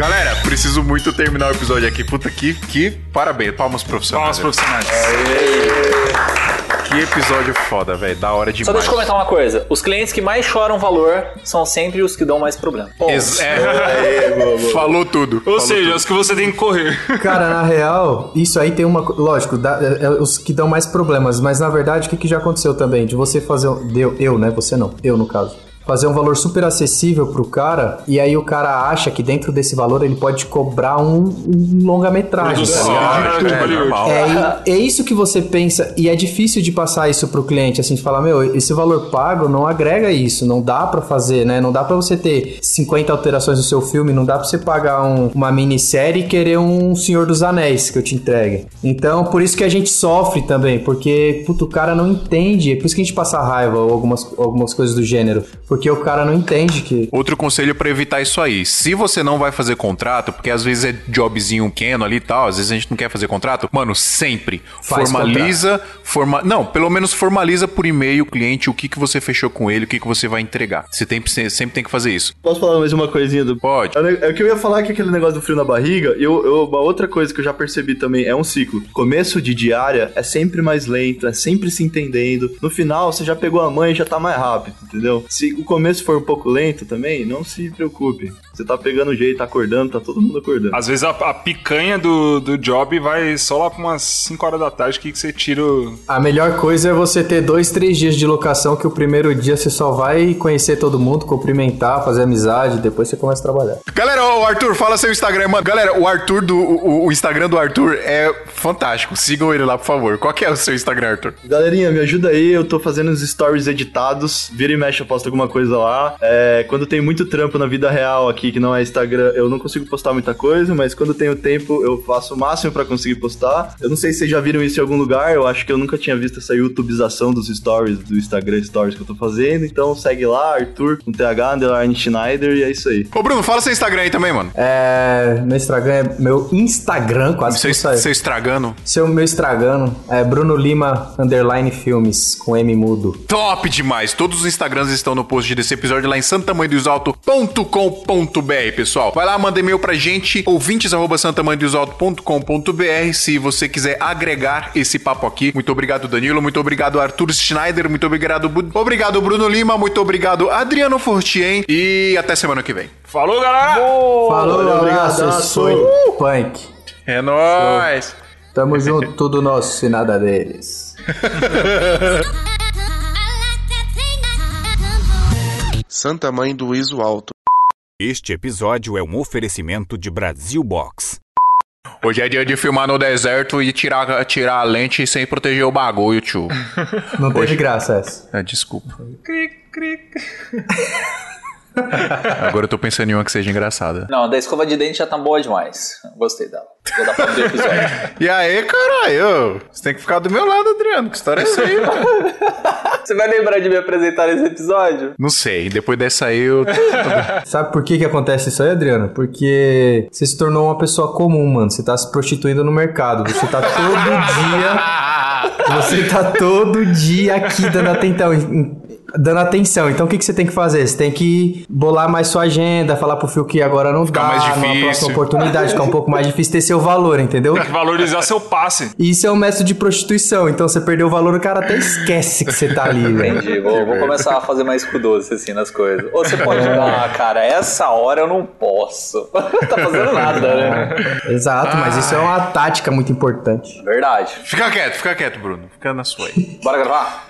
Galera, preciso muito terminar o episódio aqui. Puta que, que parabéns, palmas profissionais. Palmas profissionais. Que episódio foda, velho. Da hora demais. Só deixa eu comentar uma coisa. Os clientes que mais choram valor são sempre os que dão mais problema. Ex- é, falou tudo. Ou falou seja, tudo. os que você tem que correr. Cara, na real, isso aí tem uma. co- Lógico, dá- é, é os que dão mais problemas, mas na verdade, o que, que já aconteceu também? De você fazer. um- Deu, eu, né? Você não. Eu, no caso. Fazer um valor super acessível pro cara, e aí o cara acha que dentro desse valor ele pode cobrar um, um longa-metragem. tá ligado? né? É. É, e- é isso que você pensa, e é difícil de passar isso pro cliente, assim, de falar, meu, esse valor pago não agrega isso, não dá pra fazer, né? Não dá pra você ter 50 alterações no seu filme, não dá pra você pagar um- uma minissérie e querer um Senhor dos Anéis que eu te entregue. Então, por isso que a gente sofre também, porque, puto, o cara não entende, é por isso que a gente passa raiva ou algumas, algumas coisas do gênero, porque o cara não entende que... Outro conselho pra evitar isso aí. Se você não vai fazer contrato, porque às vezes é jobzinho pequeno ali e tal, às vezes a gente não quer fazer contrato, mano, sempre Faz formaliza, forma, não, pelo menos formaliza por e-mail o cliente o que que você fechou com ele, o que que você vai entregar. Você tem, sempre tem que fazer isso. Posso falar mais uma coisinha do. Pode. É o É que eu ia falar que aquele negócio do frio na barriga, eu, eu- uma outra coisa que eu já percebi também é um ciclo. Começo de diária é sempre mais lento, é sempre se entendendo. No final, você já pegou a mãe e já tá mais rápido, entendeu? Se o começo for um pouco lento também, não se preocupe. Você tá pegando o jeito, tá acordando, tá todo mundo acordando. Às vezes a, a picanha do, do job vai só lá pra umas 5 horas da tarde que você tira o... A melhor coisa é você ter dois, três dias de locação que o primeiro dia você só vai conhecer todo mundo, cumprimentar, fazer amizade, depois você começa a trabalhar. Galera, o Arthur, fala seu Instagram, mano. Galera, o Arthur do o, o Instagram do Arthur é fantástico. Sigam ele lá, por favor. Qual que é o seu Instagram, Arthur? Galerinha, me ajuda aí, eu tô fazendo os stories editados, vira e mexe, eu posto alguma coisa lá. É, quando tem muito trampo na vida real aqui, que não é Instagram, eu não consigo postar muita coisa, mas quando tenho tempo, eu faço o máximo pra conseguir postar. Eu não sei se vocês já viram isso em algum lugar, eu acho que eu nunca tinha visto essa youtubização dos stories, do Instagram Stories que eu tô fazendo, então segue lá, Arthur, com TH, underline Schneider, e é isso aí. Ô, Bruno, fala seu Instagram aí também, mano. É, meu Instagram é meu Instagram, quase Seu, que seu estragando. Seu meu Estragano é Bruno Lima underline filmes com M mudo. Top demais! Todos os Instagrams estão no post desse episódio lá em santamanhodosalto.com.br, pessoal. Vai lá, manda e-mail pra gente, ouvintes arroba santamanhodosalto.com.br se você quiser agregar esse papo aqui. Muito obrigado, Danilo. Muito obrigado, Arthur Schneider. Muito obrigado, Bu- obrigado Bruno Lima. Muito obrigado, Adriano Fortien. E até semana que vem. Falou, galera! Falou, Valeu, abraço, obrigadaço. foi punk. É nóis! Tamo junto, tudo nosso e nada deles. Santa Mãe do Iso Alto. Este episódio é um oferecimento de Brasil Box. Hoje é dia de filmar no deserto e tirar, tirar a lente sem proteger o bagulho, tio. Não teve graça essa. É, desculpa. Agora eu tô pensando em uma que seja engraçada. Não, da escova de dente já tá boa demais. Gostei dela. Vou dar pra do episódio. E aí, caralho? Você tem que ficar do meu lado, Adriano. Que história é essa aí, mano? Você vai lembrar de me apresentar nesse episódio? Não sei. Depois dessa aí, eu... Sabe por que que acontece isso aí, Adriano? Porque você se tornou uma pessoa comum, mano. Você tá se prostituindo no mercado. Você tá todo dia. Você tá todo dia aqui dando atenção. em- dando atenção. Então o que, que você tem que fazer? Você tem que bolar mais sua agenda, falar pro Fio que agora não Ficar dá, mais numa difícil. próxima oportunidade, ficar um pouco mais difícil ter seu valor, entendeu? Tem que valorizar seu passe. Isso é um método de prostituição. Então você perdeu o valor, o cara até esquece que você tá ali, velho. Entendi, vou, vou começar a fazer mais cuidoso assim nas coisas. Ou você pode falar, ah, cara, essa hora eu não posso. tá fazendo nada, né? Exato, mas isso é uma tática muito importante. Verdade. Fica quieto, fica quieto, Bruno. Fica na sua aí. Bora gravar?